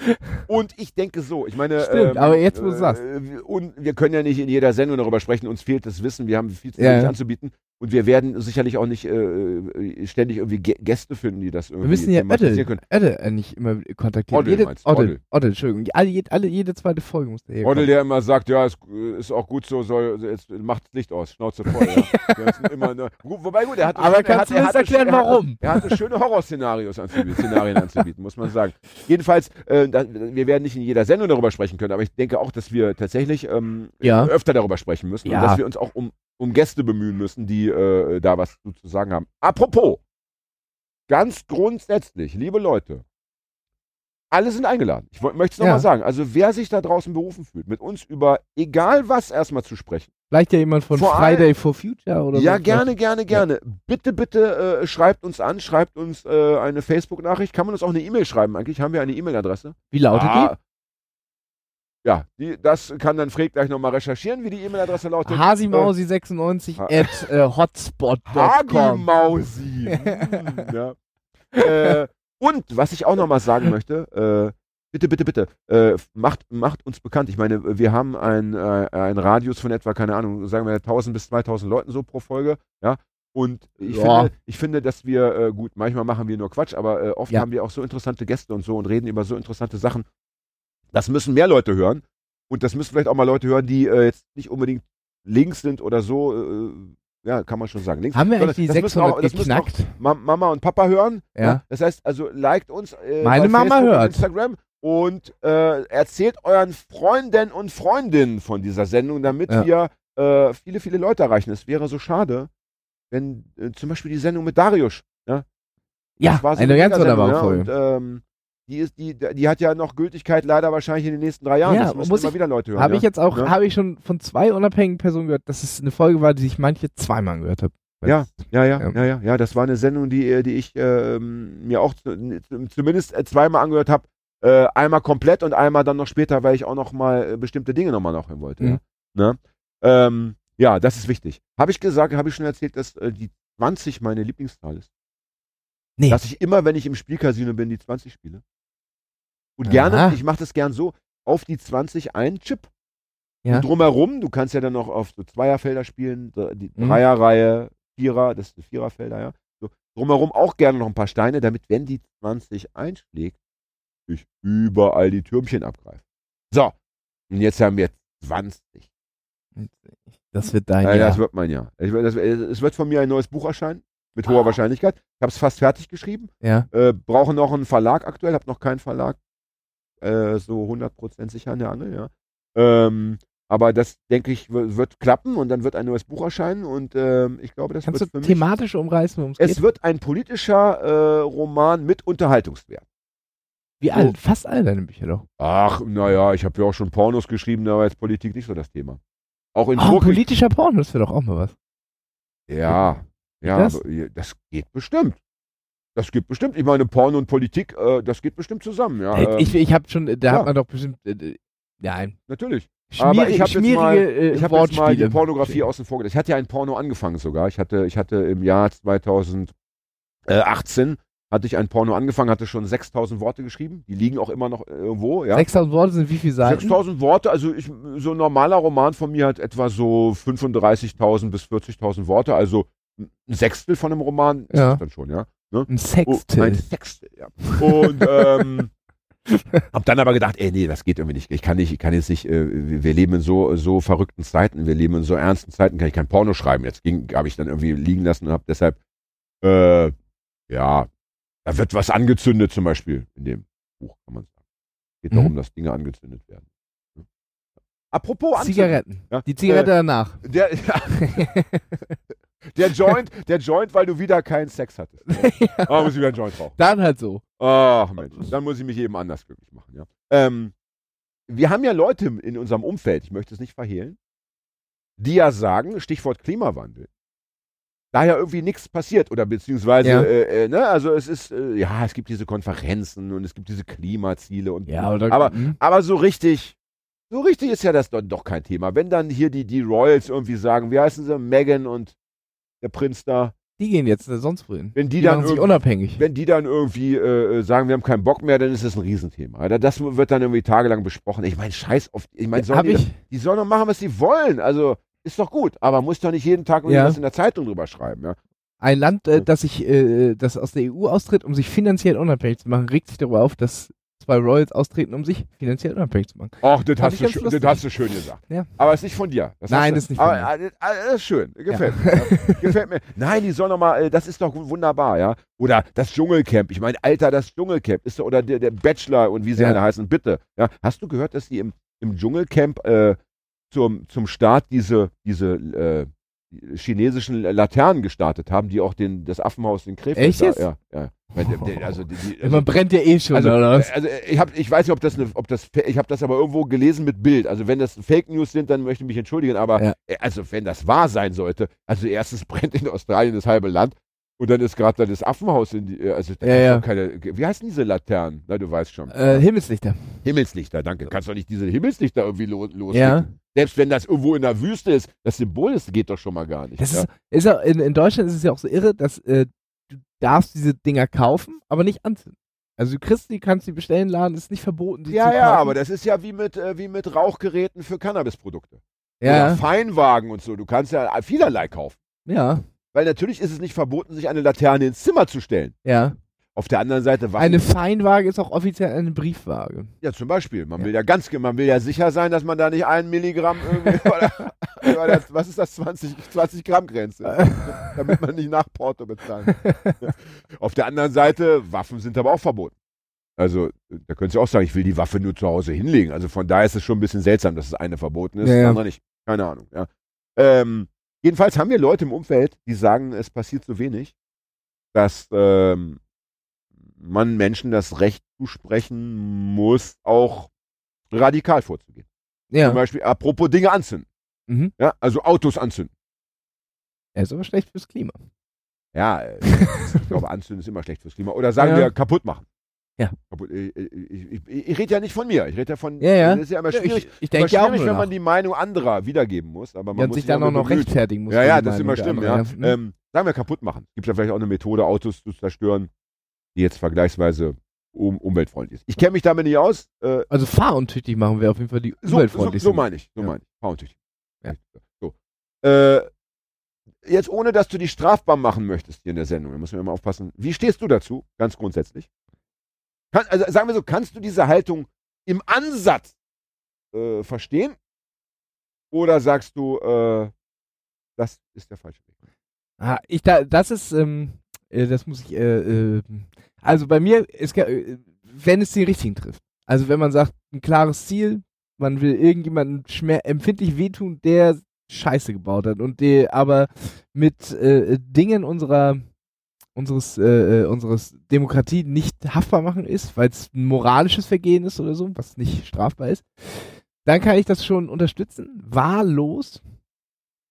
Und ich denke so, ich meine, Stimmt, aber jetzt, wo du sagst. äh, und wir können ja nicht in jeder Sendung darüber sprechen, uns fehlt das Wissen, wir haben viel zu wenig ja. anzubieten und wir werden sicherlich auch nicht äh, ständig irgendwie Gä- Gäste finden, die das irgendwie Wir müssen ja Ödel, Ödel äh, nicht immer kontaktieren. Oddel jede, meinst Oddel, Oddel. Oddel, Entschuldigung. Alle, jede, alle, jede zweite Folge muss der hier Oddel, kommen. der immer sagt, ja, ist, ist auch gut so, soll, jetzt macht Licht aus, Schnauze voll. Ja. (laughs) Immer, ne, wobei gut, er hat Aber er kannst du uns hat, erklären, er hat, warum? Er hatte schöne Horrorszenarios anzubieten, Szenarien anzubieten, muss man sagen. Jedenfalls, äh, da, wir werden nicht in jeder Sendung darüber sprechen können, aber ich denke auch, dass wir tatsächlich ähm, Ja. öfter darüber sprechen müssen Ja. und dass wir uns auch um, um Gäste bemühen müssen, die äh, da was zu, sagen haben. Apropos, ganz grundsätzlich, liebe Leute, alle sind eingeladen. Ich möchte es nochmal Ja. sagen. Also wer sich da draußen berufen fühlt, mit uns über egal was erstmal zu sprechen, Vielleicht ja jemand von Vor Friday for Future oder ja, so. gerne, gerne, gerne. Bitte, bitte äh, schreibt uns an, schreibt uns äh, eine Facebook-Nachricht. Kann man uns auch eine E-Mail schreiben? Eigentlich haben wir eine E-Mail-Adresse. Wie lautet Ah, Ja, die, das kann dann Fred gleich nochmal recherchieren, wie die E-Mail-Adresse lautet. Hasimausi96 Ha- at äh, hotspot.com. Hagimausi. Hm, ja. äh, und was ich auch nochmal sagen möchte, äh, bitte, bitte, bitte, äh, macht, macht uns bekannt. Ich meine, wir haben einen äh, einen Radius von etwa, keine Ahnung, sagen wir 1000 bis 2000 Leuten so pro Folge, ja. Und ich, Ja. finde, ich finde, dass wir, äh, gut, manchmal machen wir nur Quatsch, aber äh, oft Ja. haben wir auch so interessante Gäste und so und reden über so interessante Sachen. Das müssen mehr Leute hören. Und das müssen vielleicht auch mal Leute hören, die äh, jetzt nicht unbedingt links sind oder so. Äh, ja, kann man schon sagen. Links, Haben wir eigentlich die das müssen 600 auch- das müssen auch geknackt? Ma Mama und Papa hören. Ja. Das heißt also, liked uns äh, Meine bei Mama Facebook und hört. Instagram und äh, erzählt euren Freunden und Freundinnen von dieser Sendung, damit Ja. wir äh, viele, viele Leute erreichen. Es wäre so schade, wenn äh, zum Beispiel die Sendung mit Darius. Ja, Ja, eine ganz wunderbare ja, Folge. Und, ähm, die, ist, die, die hat ja noch Gültigkeit leider wahrscheinlich in den nächsten drei Jahren. Ja, das müssen muss immer ich- wieder Leute hören. Habe ja. ich jetzt auch, Ja. habe ich schon von zwei unabhängigen Personen gehört, dass es eine Folge war, die sich manche zweimal gehört haben. Ja, ja, ja, Ja. ja, ja. Das war eine Sendung, die, äh, die ich ähm, mir auch zu, zumindest äh, zweimal angehört habe. Äh, einmal komplett und einmal dann noch später, weil ich auch noch mal äh, bestimmte Dinge nochmal nachhören wollte. Mhm. Ja? Ne? Ähm, ja, das ist wichtig. Habe ich gesagt, habe ich schon erzählt, dass äh, die 20 meine Lieblingszahl ist. Nee. Dass ich immer, wenn ich im Spielcasino bin, die 20 spiele. Und Aha. gerne, ich mache das gern so, auf die 20 ein Chip. Ja. Und drumherum, du kannst ja dann noch auf so Zweierfelder spielen, die Mhm. Dreierreihe, Vierer, das sind Viererfelder, ja. So, drumherum auch gerne noch ein paar Steine, damit, wenn die 20 einschlägt, ich überall die Türmchen abgreife. So, und jetzt haben wir 20. Das wird dein Ja, Jahr. Das wird mein Jahr. Das, es wird von mir ein neues Buch erscheinen, mit hoher Ah. Wahrscheinlichkeit. Ich habe es fast fertig geschrieben. ja. Äh, brauche noch einen Verlag aktuell, habe noch keinen Verlag äh, so 100% sicher an der Angel, ja. Ähm, aber das, denke ich, wird klappen und dann wird ein neues Buch erscheinen und ähm, ich glaube, das Kannst du wird für mich... thematisch umreißen, worum es Es geht? wird ein politischer äh, Roman mit Unterhaltungswert. Wie alt? Fast all deine Bücher doch. Ach, naja, ich habe ja auch schon Pornos geschrieben, da war jetzt Politik nicht so das Thema. Auch in Oh, politischer Porno, das wäre doch auch mal was. Ja, Ja, das? aber das geht bestimmt. Das geht bestimmt. Ich meine, Porno und Politik, äh, das geht bestimmt zusammen. Ja, ähm, ich ich habe schon, da ja. hat man doch bestimmt, äh, nein, natürlich. schmierige, Aber ich habe jetzt mal, äh, ich hab jetzt mal die. Pornografie außen vor gelassen. Ich hatte ja ein Porno angefangen sogar. Ich hatte, ich hatte im Jahr 2018 hatte ich ein Porno angefangen, hatte schon 6000 Worte geschrieben. Die liegen auch immer noch irgendwo. Ja. 6000 Worte sind wie viele Seiten? 6000 Worte, also ich, so ein normaler Roman von mir hat etwa so 35.000 bis 40.000 Worte, also ein Sechstel von einem Roman ist Ja. das dann schon, ja. Ne? Ein Oh, Sextel. ein Sechstel, ja. Und ähm, (laughs) hab dann aber gedacht, ey, nee, das geht irgendwie nicht. Ich kann nicht, ich kann jetzt nicht, äh, wir leben in so, so verrückten Zeiten, wir leben in so ernsten Zeiten, kann ich kein Porno schreiben. Jetzt ging, habe ich dann irgendwie liegen lassen und habe deshalb, äh, ja, da wird was angezündet zum Beispiel in dem Buch, kann man sagen. Geht Mhm. darum, dass Dinge angezündet werden. Apropos Anzünden. Zigaretten. Ja. Die Zigarette Äh, danach. Der, (laughs) (laughs) der Joint, der Joint, weil du wieder keinen Sex hattest. (laughs) Ah, muss ich wieder einen Joint rauchen. Dann halt so. Ach Mensch, dann muss ich mich eben anders glücklich machen. Ja. Ähm, wir haben ja Leute in unserem Umfeld, ich möchte es nicht verhehlen, die ja sagen, Stichwort Klimawandel, da ja irgendwie nichts passiert oder beziehungsweise, Ja. äh, äh, ne, also es ist, äh, ja, es gibt diese Konferenzen und es gibt diese Klimaziele und Ja, oder? aber, hm? aber so richtig, so richtig ist ja das dann doch kein Thema. Wenn dann hier die, die Royals irgendwie sagen, wie heißen sie, Meghan und der Prinz da, Die gehen jetzt äh, sonst wohin. wenn die, Die dann sich irgendwie- unabhängig. wenn die dann irgendwie äh, sagen, wir haben keinen Bock mehr, dann ist das ein Riesenthema. Alter. Das wird dann irgendwie tagelang besprochen. Ich meine, scheiß auf, ich meine, Hab die, ich, die sollen doch machen, was sie wollen. Also ist doch gut, aber muss doch nicht jeden Tag irgendwie Ja. in der Zeitung drüber schreiben. Ja? ein Land, äh, das sich, äh, das aus der EU austritt, um sich finanziell unabhängig zu machen, regt sich darüber auf, dass zwei Royals austreten, um sich finanziell unabhängig zu machen. Ach, das hast, du, schön- das hast du schön gesagt. Ja. Aber ist nicht von dir. Das Nein, das ist nicht von aber, mir. äh, äh, Das ist schön. Gefällt mir. Ja. (laughs) Gefällt mir. Nein, die sollen doch mal, äh, das ist doch wunderbar, ja. Oder das Dschungelcamp. Ich meine, Alter, das Dschungelcamp ist oder der, der Bachelor und wie sie Ja. alle heißen, bitte. Ja. Hast du gehört, dass die im, im Dschungelcamp äh, zum, zum Start diese, diese äh, chinesischen Laternen gestartet haben, die auch den, das Affenhaus in Krefeld Echt jetzt? Ja, ja. Also, die, die, also, Man brennt ja eh schon, also, oder was? also ich, hab, ich weiß nicht, ob das, eine, ob das, ich habe das aber irgendwo gelesen mit Bild. Also wenn das Fake News sind, dann möchte ich mich entschuldigen. Aber Ja. äh, also wenn das wahr sein sollte, also erstens (laughs) brennt in Australien das halbe Land und dann ist gerade da das Affenhaus in die, äh, also da Ja, ja. keine, wie heißen diese Laternen? Na, du weißt schon. Äh, Himmelslichter. Himmelslichter, danke. Kannst doch nicht diese Himmelslichter irgendwie lo loslegen. Ja. Selbst wenn das irgendwo in der Wüste ist, das Symbol ist, geht doch schon mal gar nicht. Das ja. ist, ist auch, in, in Deutschland ist es ja auch so irre, dass äh, du darfst diese Dinger kaufen, aber nicht anzünden. Also du kriegst die, kannst die bestellen, laden, ist nicht verboten, ja, ja, aber das ist ja wie mit, äh, wie mit Rauchgeräten für Cannabisprodukte. Oder ja, Feinwagen und so. Du kannst ja vielerlei kaufen. ja, Weil natürlich ist es nicht verboten, sich eine Laterne ins Zimmer zu stellen. ja. Auf der anderen Seite Waffen. Eine Feinwaage ist auch offiziell eine Briefwaage. ja, zum Beispiel. Man Ja. will ja ganz, man will ja sicher sein, dass man da nicht ein Milligramm irgendwie, (laughs) oder, oder das, was ist das, 20, 20 Gramm Grenze, (laughs) damit man nicht nach Porto bezahlen. Auf der anderen Seite, Waffen sind aber auch verboten. Also, da könntest du auch sagen, ich will die Waffe nur zu Hause hinlegen. Also von daher ist es schon ein bisschen seltsam, dass das eine verboten ist, Ja, das andere nicht. Keine Ahnung, ja. Ähm, jedenfalls haben wir Leute im Umfeld, die sagen, es passiert so wenig, dass ähm, man Menschen das Recht zusprechen muss, auch radikal vorzugehen. Zum Ja. Beispiel, apropos Dinge anzünden. Mhm. Ja, also Autos anzünden. Er ist aber schlecht fürs Klima. Ja, äh, (laughs) ich glaube, anzünden ist immer schlecht fürs Klima. Oder sagen Ja. wir kaputt machen. Ja. Ich ich, ich, ich rede ja nicht von mir. Ich rede ja von. Ja, ja. Das ist ja immer schwierig. ich, denke ja auch nur wenn nach. man die Meinung anderer wiedergeben muss. Aber man ja, muss sich dann auch noch rechtfertigen muss. Ja, ja, das ist immer schlimm. Ja. Mhm. Ähm, sagen wir kaputt machen. Gibt ja vielleicht auch eine Methode, Autos zu zerstören, die jetzt vergleichsweise um, umweltfreundlich ist. Ich kenne mich damit nicht aus. Äh, Also fahruntüchtig machen wir auf jeden Fall die so, so, umweltfreundlich so meine ich. So Ja. meine ich. Fahrentüchtig. Ja. So. Äh, jetzt ohne, dass du dich strafbar machen möchtest hier in der Sendung, da müssen wir immer aufpassen. Wie stehst du dazu, ganz grundsätzlich? Kann, also sagen wir so, kannst du diese Haltung im Ansatz äh, verstehen? Oder sagst du, äh, das ist der falsche Weg? Ah, ich da, das ist, ähm, äh, das muss ich, äh, äh, also bei mir ist, ge- äh, wenn es den richtigen trifft. Also wenn man sagt, ein klares Ziel, man will irgendjemanden empfindlich wehtun, der Scheiße gebaut hat und der aber mit äh, Dingen unserer unseres äh, äh, unseres Demokratie nicht haftbar machen ist, weil es ein moralisches Vergehen ist oder so, was nicht strafbar ist, dann kann ich das schon unterstützen. Wahllos,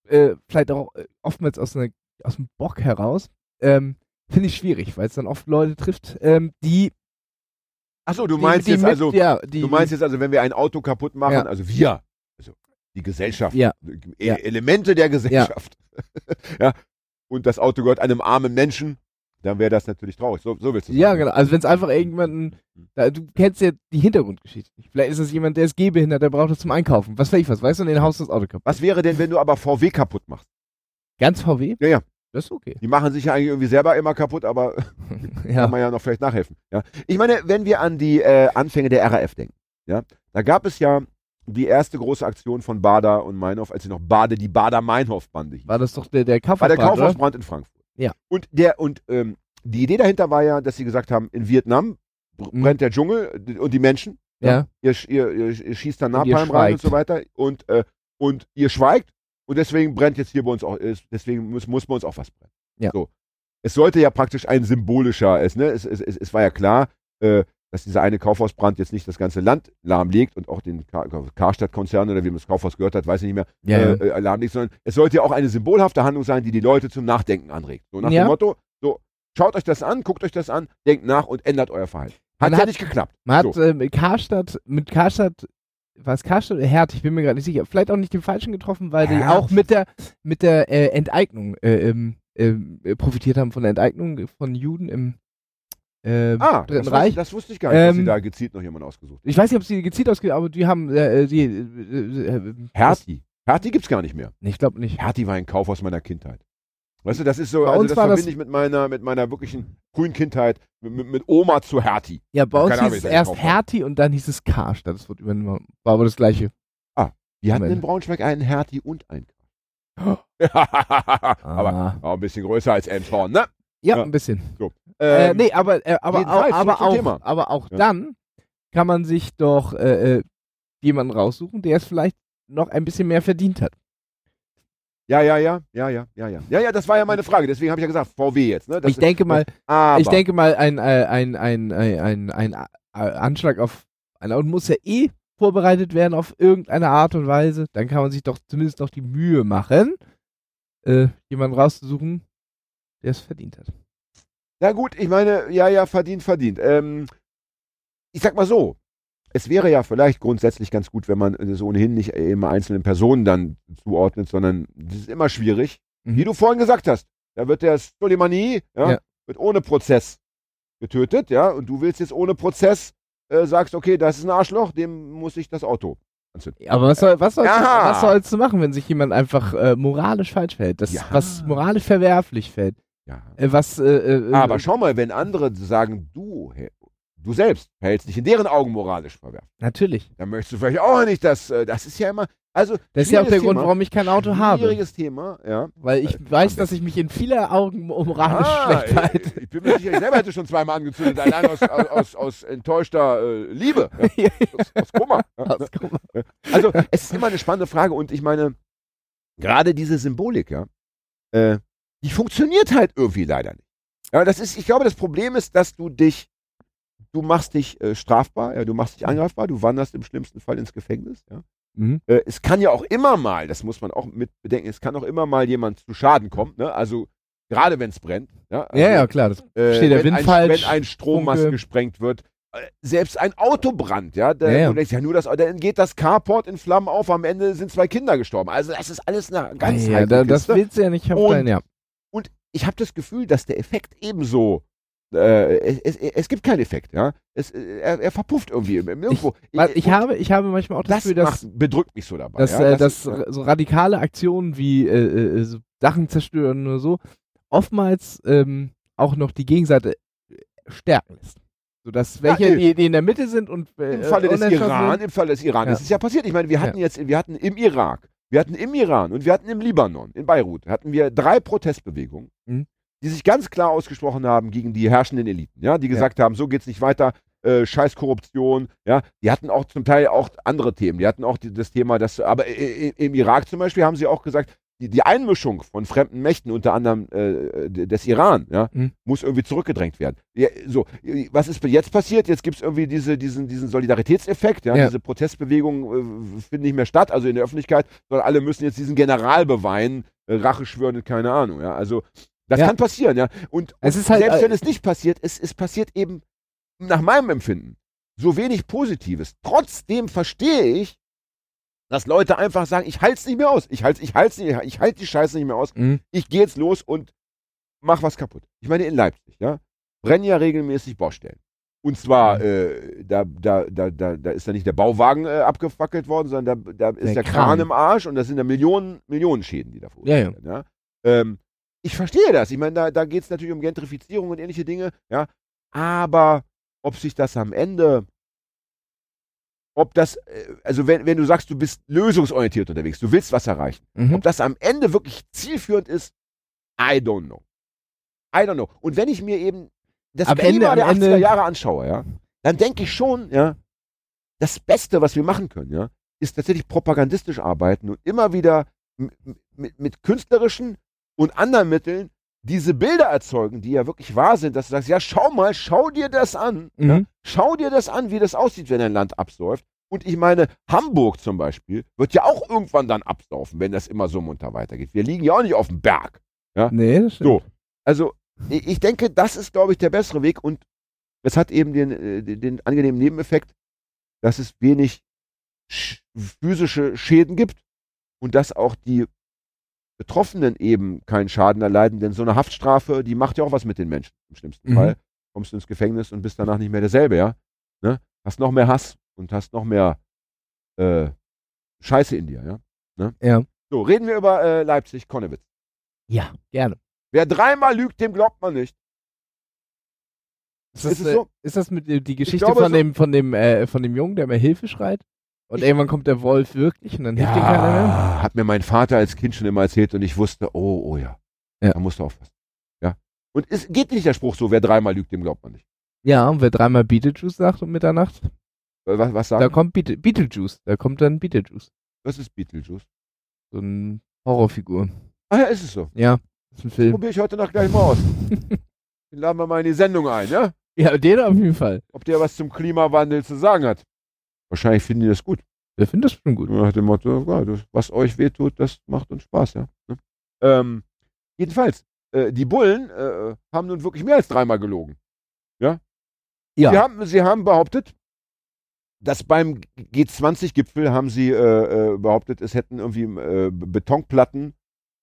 äh, vielleicht auch oftmals aus einer aus dem Bock heraus. Ähm, Finde ich schwierig, weil es dann oft Leute trifft, ähm, die. Achso, du die- meinst die jetzt mit- also, ja, die, du meinst jetzt also, wenn wir ein Auto kaputt machen, Ja. also wir, also die Gesellschaft, Ja. E. Elemente der Gesellschaft, (laughs) ja. und das Auto gehört einem armen Menschen, dann wäre das natürlich traurig. So, so willst du Ja, sagen. genau. Also wenn es einfach irgendjemanden, da, du kennst ja die Hintergrundgeschichte nicht. Vielleicht ist es jemand, der ist gehbehindert, der braucht das zum Einkaufen. Was weiß ich was, weißt du, und den Haus das Auto kaputt. Was wäre denn, wenn du aber VW kaputt machst? Ganz VW? Ja, ja. Das ist okay. Die machen sich ja eigentlich irgendwie selber immer kaputt, aber (laughs) (laughs) ja. kann man ja noch vielleicht nachhelfen. Ja. Ich meine, wenn wir an die äh, Anfänge der RAF denken, ja, da gab es ja die erste große Aktion von Bader und Meinhof, als sie noch Bade, die Bader-Meinhof-Bande hieß. War das doch der, der War Kaufhaus? der Kaufhausbrand in Frankfurt. Ja. Und der, und ähm, die Idee dahinter war ja, dass sie gesagt haben, in Vietnam Mhm. brennt der Dschungel und die Menschen. Ja. Ihr, sch- ihr, ihr, ihr schießt da Napalm rein und so weiter. Und, äh, und ihr schweigt. Und deswegen brennt jetzt hier bei uns auch, deswegen muss, muss bei uns auch was brennen. Ja. So. Es sollte ja praktisch ein symbolischer, es, ne, es, es, es, war ja klar, äh, dass dieser eine Kaufhausbrand jetzt nicht das ganze Land lahmlegt und auch den Kar Karstadt-Konzern oder wie man das Kaufhaus gehört hat, weiß ich nicht mehr, Ja, ja. äh, äh, lahmlegt, sondern es sollte ja auch eine symbolhafte Handlung sein, die die Leute zum Nachdenken anregt. So nach Ja. dem Motto, so, schaut euch das an, guckt euch das an, denkt nach und ändert euer Verhalten. Hat Man ja hat- nicht geklappt. Man hat So. äh, mit Karstadt, mit Karstadt, was Karstadt oder Herd, ich bin mir gerade nicht sicher, vielleicht auch nicht den falschen getroffen, weil die Herd? auch mit der mit der äh, Enteignung äh, ähm, ähm, äh, profitiert haben von der Enteignung von Juden im äh, Ah, Dritten das, Reich. Wusste, das wusste ich gar nicht, dass sie Ähm, da gezielt noch jemanden ausgesucht Ich weiß nicht, ob sie gezielt ausgeht, aber die haben äh, die äh, äh, äh, Hertie. Hertie gibt's gar nicht mehr. Nee, ich glaube nicht. Hertie war ein Kaufhaus meiner Kindheit. Weißt du, das ist so, Bei also uns das war das- verbinde ich mit meiner, mit meiner wirklichen frühen Kindheit, mit, mit, mit Oma zu Hertie. Ja, bei uns hieß es erst. Hertie und dann hieß es Karstadt. Das wurde übernommen. War aber das gleiche. Die hatten Moment. in Braunschweig einen Hertie und einen (gasps) Oh. (laughs) Aber Ah. auch ein bisschen größer als Elmshorn, ne? ja, ja. ein bisschen. Ähm, äh, nee, aber, äh, aber auch, aber auch, aber auch Ja. dann kann man sich doch äh, äh, jemanden raussuchen, der es vielleicht noch ein bisschen mehr verdient hat. Ja, ja, ja, ja, ja, ja, ja. Ja, ja, das war ja meine Frage. Deswegen habe ich ja gesagt, VW jetzt. Ne? Ich denke mal, aber, ich denke mal, ein, äh, ein, ein, ein, ein, ein, äh, Anschlag auf ein Auto muss ja eh vorbereitet werden auf irgendeine Art und Weise. Dann kann man sich doch zumindest noch die Mühe machen, äh, jemanden rauszusuchen, der es verdient hat. Na gut, ich meine, ja, ja, verdient, verdient. Ähm, ich sag mal so, es wäre ja vielleicht grundsätzlich ganz gut, wenn man es ohnehin nicht immer einzelnen Personen dann zuordnet, sondern das ist immer schwierig. Mhm. Wie du vorhin gesagt hast, da wird der Soleimani, ja, Ja. wird ohne Prozess getötet, ja, und du willst jetzt ohne Prozess, äh, sagst, okay, das ist ein Arschloch, dem muss ich das Auto anzünden. Aber was, soll, was, sollst, du, Ja. was sollst du machen, wenn sich jemand einfach äh, moralisch falsch verhält? Das. Was moralisch verwerflich fällt. Ja. Äh, was, äh, äh, Aber schau mal, wenn andere sagen, du, du selbst verhältst dich in deren Augen moralisch verwerflich, Natürlich. dann möchtest du vielleicht auch nicht, dass, äh, das ist ja immer, also, Das ist ja auch der schwieriges Grund, Thema. warum ich kein Auto habe. Schwieriges Thema, ja. Weil ich Äh, weiß, dass ich mich in vieler Augen moralisch Ah, schlecht halte. ich, ich bin mir sicher, ich selber hätte schon zweimal angezündet, allein aus, aus, aus, aus enttäuschter äh, Liebe, ja, (laughs) aus, aus Kummer. Aus- mal. Also, es ist immer eine spannende Frage und ich meine, gerade diese Symbolik, ja, äh, die funktioniert halt irgendwie leider nicht. Ja, das ist, ich glaube, das Problem ist, dass du dich, du machst dich äh, strafbar, ja, du machst dich angreifbar, du wanderst im schlimmsten Fall ins Gefängnis, ja. Mhm. Äh, es kann ja auch immer mal, das muss man auch mit bedenken, es kann auch immer mal jemand zu Schaden kommen, ne? Also gerade wenn es brennt. Ja, also, Ja, ja, klar. Das äh, steht der Wind ein, falsch, Wenn ein Strommast Funke. gesprengt wird, äh, selbst ein Autobrand, ja, da, Ja, ja. du denkst ja nur, das, dann geht das Carport in Flammen auf, am Ende sind zwei Kinder gestorben. Also das ist alles eine ganz ja, da, das willst du ja nicht Und- dein, ja. Und ich habe das Gefühl, dass der Effekt ebenso äh, es, es, es gibt keinen Effekt, ja. Es, er, er verpufft irgendwie irgendwo. Weil ich habe, ich habe manchmal auch das das Gefühl, dass, macht, bedrückt mich so dabei. dass, ja? äh, dass ist, so radikale Aktionen wie äh, äh, so Sachen zerstören oder so oftmals ähm, auch noch die Gegenseite stärken lässt. Sodass welche, äh, die, die in der Mitte sind und äh, Im Falle des Iran, sind, im Falle des Iran, Ja. das ist ja passiert. Ich meine, wir hatten jetzt, wir hatten im Irak, wir hatten im Iran und wir hatten im Libanon, in Beirut, hatten wir drei Protestbewegungen, Mhm. Die sich ganz klar ausgesprochen haben gegen die herrschenden Eliten, ja, die gesagt haben, so geht's nicht weiter, äh, scheiß Korruption, ja, die hatten auch zum Teil auch andere Themen, die hatten auch die, das Thema, dass, aber i- im Irak zum Beispiel haben sie auch gesagt, die, die Einmischung von fremden Mächten, unter anderem äh, des Iran, ja, Mhm. muss irgendwie zurückgedrängt werden. Ja, so, was ist jetzt passiert? Jetzt gibt es irgendwie diese, diesen, diesen Solidaritätseffekt, ja, Ja. diese Protestbewegung äh, findet nicht mehr statt, also in der Öffentlichkeit, sondern alle müssen jetzt diesen General beweinen, äh, Rache schwören und keine Ahnung, ja. Also das Ja. kann passieren, ja. Und, Es und ist halt, selbst wenn es nicht passiert, es, es passiert eben nach meinem Empfinden so wenig Positives. Trotzdem verstehe ich, dass Leute einfach sagen, ich halte es nicht mehr aus. Ich halte ich halt's nicht, ich halte die Scheiße nicht mehr aus. Mhm. Ich gehe jetzt los und mach was kaputt. Ich meine, in Leipzig, ja, brennen ja regelmäßig Baustellen. Und zwar, Mhm. äh, da, da, da, da, da ist ja nicht der Bauwagen äh, abgefackelt worden, sondern da, da ist Der der, Kran. Kran. im Arsch und das sind ja Millionen, Millionen Schäden, die da Ja, ja. Ja? Ähm, ich verstehe das. Ich meine, da, da geht es natürlich um Gentrifizierung und ähnliche Dinge, ja. Aber ob sich das am Ende, ob das, äh, also wenn, wenn du sagst, du bist lösungsorientiert unterwegs, du willst was erreichen, Mhm. ob das am Ende wirklich zielführend ist, I don't know. I don't know. Und wenn ich mir eben das Am Klima Ende- der 80er Ende- Jahre anschaue, ja, dann denke ich schon, ja, das Beste, was wir machen können, ja, ist tatsächlich propagandistisch arbeiten und immer wieder mit, mit künstlerischen und anderen Mitteln diese Bilder erzeugen, die ja wirklich wahr sind, dass du sagst, ja, schau mal, schau dir das an. Ja? Mhm. Schau dir das an, wie das aussieht, wenn ein Land absäuft. Und ich meine, Hamburg zum Beispiel wird ja auch irgendwann dann absaufen, wenn das immer so munter weitergeht. Wir liegen ja auch nicht auf dem Berg. Nee, das stimmt. So. Also, ich denke, das ist, glaube ich, der bessere Weg und es hat eben den, äh, den, den angenehmen Nebeneffekt, dass es wenig sch physische Schäden gibt und dass auch die Betroffenen eben keinen Schaden erleiden, denn so eine Haftstrafe, die macht ja auch was mit den Menschen im schlimmsten Mhm. Fall. Kommst du ins Gefängnis und bist danach nicht mehr derselbe, ja? Ne? Hast noch mehr Hass und hast noch mehr äh, Scheiße in dir, ja? Ne? Ja. So, reden wir über äh, Leipzig, Konnewitz. Ja, gerne. Wer dreimal lügt, dem glaubt man nicht. Ist das, Ist äh, so? ist das mit äh, die Geschichte glaube, von dem, von dem, äh, von dem Jungen, der mir Hilfe schreit? Und irgendwann kommt der Wolf wirklich und dann hilft ihm keiner mehr? hat mir mein Vater als Kind schon immer erzählt und ich wusste, oh, oh ja. Ja. Da musst du aufpassen. Ja. Und es geht nicht der Spruch so, wer dreimal lügt, dem glaubt man nicht. Ja, und wer dreimal Beetlejuice sagt um Mitternacht, Äh, Was, was da sagen? kommt Beetle Beetlejuice. Da kommt dann Beetlejuice. Was ist Beetlejuice? So eine Horrorfigur. Ah ja, ist es so. Ja, ist ein Film. Probiere ich heute Nacht gleich mal aus. (laughs) Den laden wir mal in die Sendung ein, ja? Ja, den auf jeden Fall. Ob der was zum Klimawandel zu sagen hat. Wahrscheinlich finden die das gut. Der findet das schon gut. Nach dem Motto, ja, was euch wehtut, das macht uns Spaß, ja. Ne? Ähm, jedenfalls, äh, die Bullen äh, haben nun wirklich mehr als dreimal gelogen. Ja. Sie, haben, sie haben behauptet, dass beim G20-Gipfel haben sie äh, äh, behauptet, es hätten irgendwie äh, Betonplatten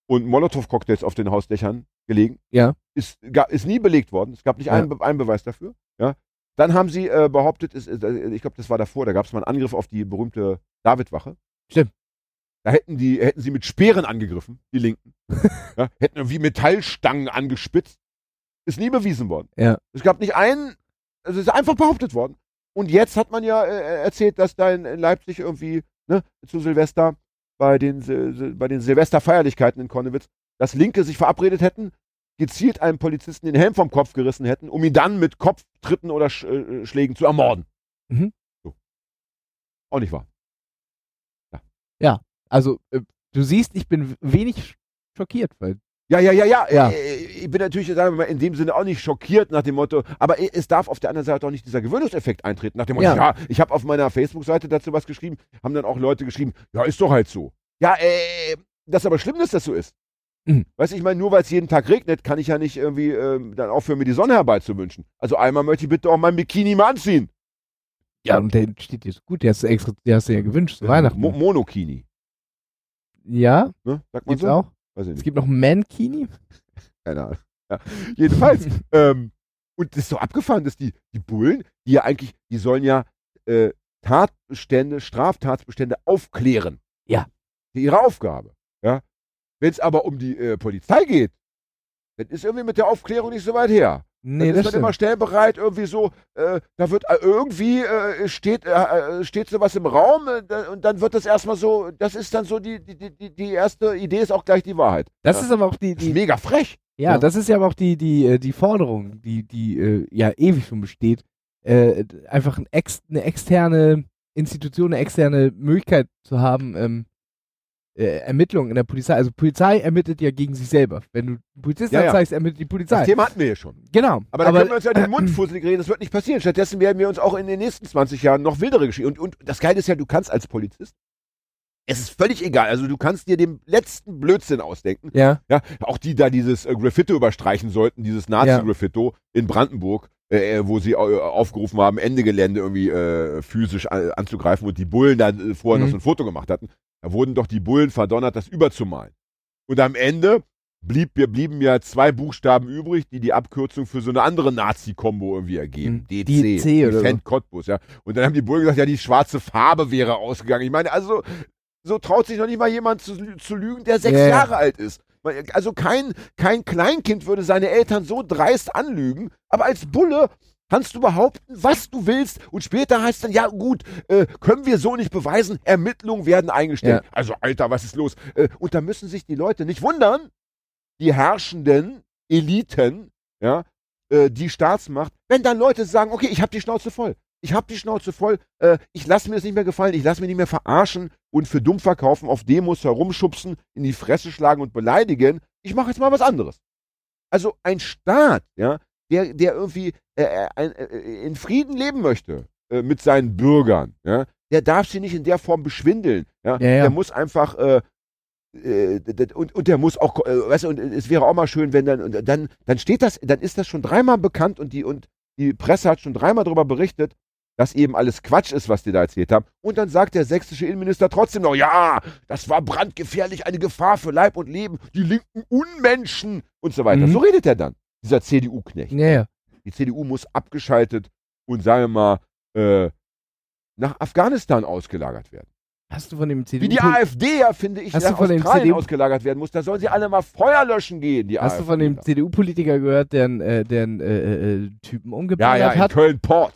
und Molotow-Cocktails auf den Hausdächern gelegen. Ja. Ist, ga, ist nie belegt worden. Es gab nicht Ja. einen, Be- einen Beweis dafür. Ja. Dann haben sie äh, behauptet, es, äh, ich glaube, das war davor, da gab es mal einen Angriff auf die berühmte Davidwache. Stimmt. Da hätten, die, hätten sie mit Speeren angegriffen, die Linken. (laughs) ja, hätten irgendwie Metallstangen angespitzt. Ist nie bewiesen worden. Ja. Es gab nicht einen, es ist einfach behauptet worden. Und jetzt hat man ja äh, erzählt, dass da in, in Leipzig irgendwie ne, zu Silvester bei den, bei den Silvesterfeierlichkeiten in Konnewitz, dass Linke sich verabredet hätten, gezielt einem Polizisten den Helm vom Kopf gerissen hätten, um ihn dann mit Kopftritten oder Sch äh, Schlägen zu ermorden. Mhm. So. Auch nicht wahr. Also, äh, du siehst, ich bin wenig schockiert, weil Ja, ja, ja, ja. Ja. Äh, Ich bin natürlich sagen wir mal, in dem Sinne auch nicht schockiert nach dem Motto, aber es darf auf der anderen Seite auch nicht dieser Gewöhnungseffekt eintreten. Nach dem Motto, ja, Ja. ich habe auf meiner Facebook-Seite dazu was geschrieben, haben dann auch Leute geschrieben, ja, ist doch halt so. Ja, äh, das ist aber schlimm, dass das so ist. Mhm. Weißt du, ich meine, nur weil es jeden Tag regnet, kann ich ja nicht irgendwie ähm, dann aufhören, mir die Sonne herbeizuwünschen. Also einmal möchte ich bitte auch mein Bikini mal anziehen. Ja, und der steht dir so gut. Der hast du extra, der hast du ja gewünscht zu Weihnachten. Mo Monokini. ja, Ne? Sagt man gibt's so? auch. Weiß ich Es nicht. gibt noch Mankini. (laughs) Keine Ahnung. Ja. Jedenfalls. (laughs) ähm, und das ist so abgefahren, dass die, die Bullen, die ja eigentlich, die sollen ja äh, Tatbestände, Straftatsbestände aufklären. Ja. Ihre Aufgabe. Ja. Wenn es aber um die äh, Polizei geht, dann ist irgendwie mit der Aufklärung nicht so weit her. Nee, dann das ist man immer stellbereit, irgendwie so, äh, da wird äh, irgendwie äh, steht, äh, äh, steht sowas im Raum äh, und dann wird das erstmal so, das ist dann so die, die, die, die erste Idee ist auch gleich die Wahrheit. Das Ja. ist aber auch die, Das ist die mega frech. ja, ja. das ist ja aber auch die, die, die Forderung, die, die ja ewig schon besteht. Äh, einfach ein ex, eine externe Institution, eine externe Möglichkeit zu haben, ähm, äh, Ermittlungen in der Polizei, also Polizei ermittelt ja gegen sich selber. Wenn du Polizisten Ja, ja. anzeigst, ermittelt die Polizei. Das Thema hatten wir ja schon. genau. Aber da können wir uns ja den Mund (clears throat) fusselig reden, das wird nicht passieren. Stattdessen werden wir uns auch in den nächsten 20 Jahren noch wildere Geschichten. Und, und das Geile ist ja, du kannst als Polizist, es ist völlig egal, also du kannst dir den letzten Blödsinn ausdenken. ja, Ja, auch die da dieses äh, Graffito überstreichen sollten, dieses Nazi-Graffito in Brandenburg, äh, äh, wo sie äh, aufgerufen haben, Ende Gelände irgendwie äh, physisch an, anzugreifen und die Bullen da äh, vorher noch Mhm. so ein Foto gemacht hatten. Da wurden doch die Bullen verdonnert, das überzumalen. Und am Ende blieb, blieben ja zwei Buchstaben übrig, die die Abkürzung für so eine andere Nazi-Kombo irgendwie ergeben. Mhm. DC, DC oder so. Defend Cottbus, ja. Und dann haben die Bullen gesagt, ja, die schwarze Farbe wäre ausgegangen. Ich meine, also so traut sich noch nicht mal jemand zu, zu lügen, der sechs ja. Jahre alt ist. Also kein, kein Kleinkind würde seine Eltern so dreist anlügen, aber als Bulle kannst du behaupten, was du willst und später heißt dann, ja gut, äh, können wir so nicht beweisen, Ermittlungen werden eingestellt. Also Alter, was ist los? Äh, und da müssen sich die Leute nicht wundern, die herrschenden Eliten, ja, äh, die Staatsmacht, wenn dann Leute sagen, okay, ich habe die Schnauze voll. Ich habe die Schnauze voll, äh, ich lasse mir das nicht mehr gefallen, ich lasse mir nicht mehr verarschen und für dumm verkaufen, auf Demos herumschubsen, in die Fresse schlagen und beleidigen. Ich mache jetzt mal was anderes. Also ein Staat, ja, der, der irgendwie äh, äh, ein, äh, in Frieden leben möchte äh, mit seinen Bürgern, ja, der darf sie nicht in der Form beschwindeln. Ja, Ja, ja. Der muss einfach äh, äh, und, und der muss auch, äh, weißt du, und es wäre auch mal schön, wenn dann, und dann, dann steht das, dann ist das schon dreimal bekannt und die, und die Presse hat schon dreimal darüber berichtet, dass eben alles Quatsch ist, was die da erzählt haben. Und dann sagt der sächsische Innenminister trotzdem noch, ja, das war brandgefährlich, eine Gefahr für Leib und Leben, die linken Unmenschen und so weiter. Mhm. So redet er dann, dieser CDU-Knecht. ja, ja. Die CDU muss abgeschaltet und, sagen wir mal, äh, nach Afghanistan ausgelagert werden. Hast du von dem CDU Wie die AfD ja, finde ich, Hast nach du von dem Australien CDU ausgelagert werden muss. Da sollen sie alle mal Feuer löschen gehen, die Hast AfD. du von dem CDU-Politiker gehört, der einen äh, einen, äh, äh, Typen Ja, umgebracht ja, in hat? Köln-Port.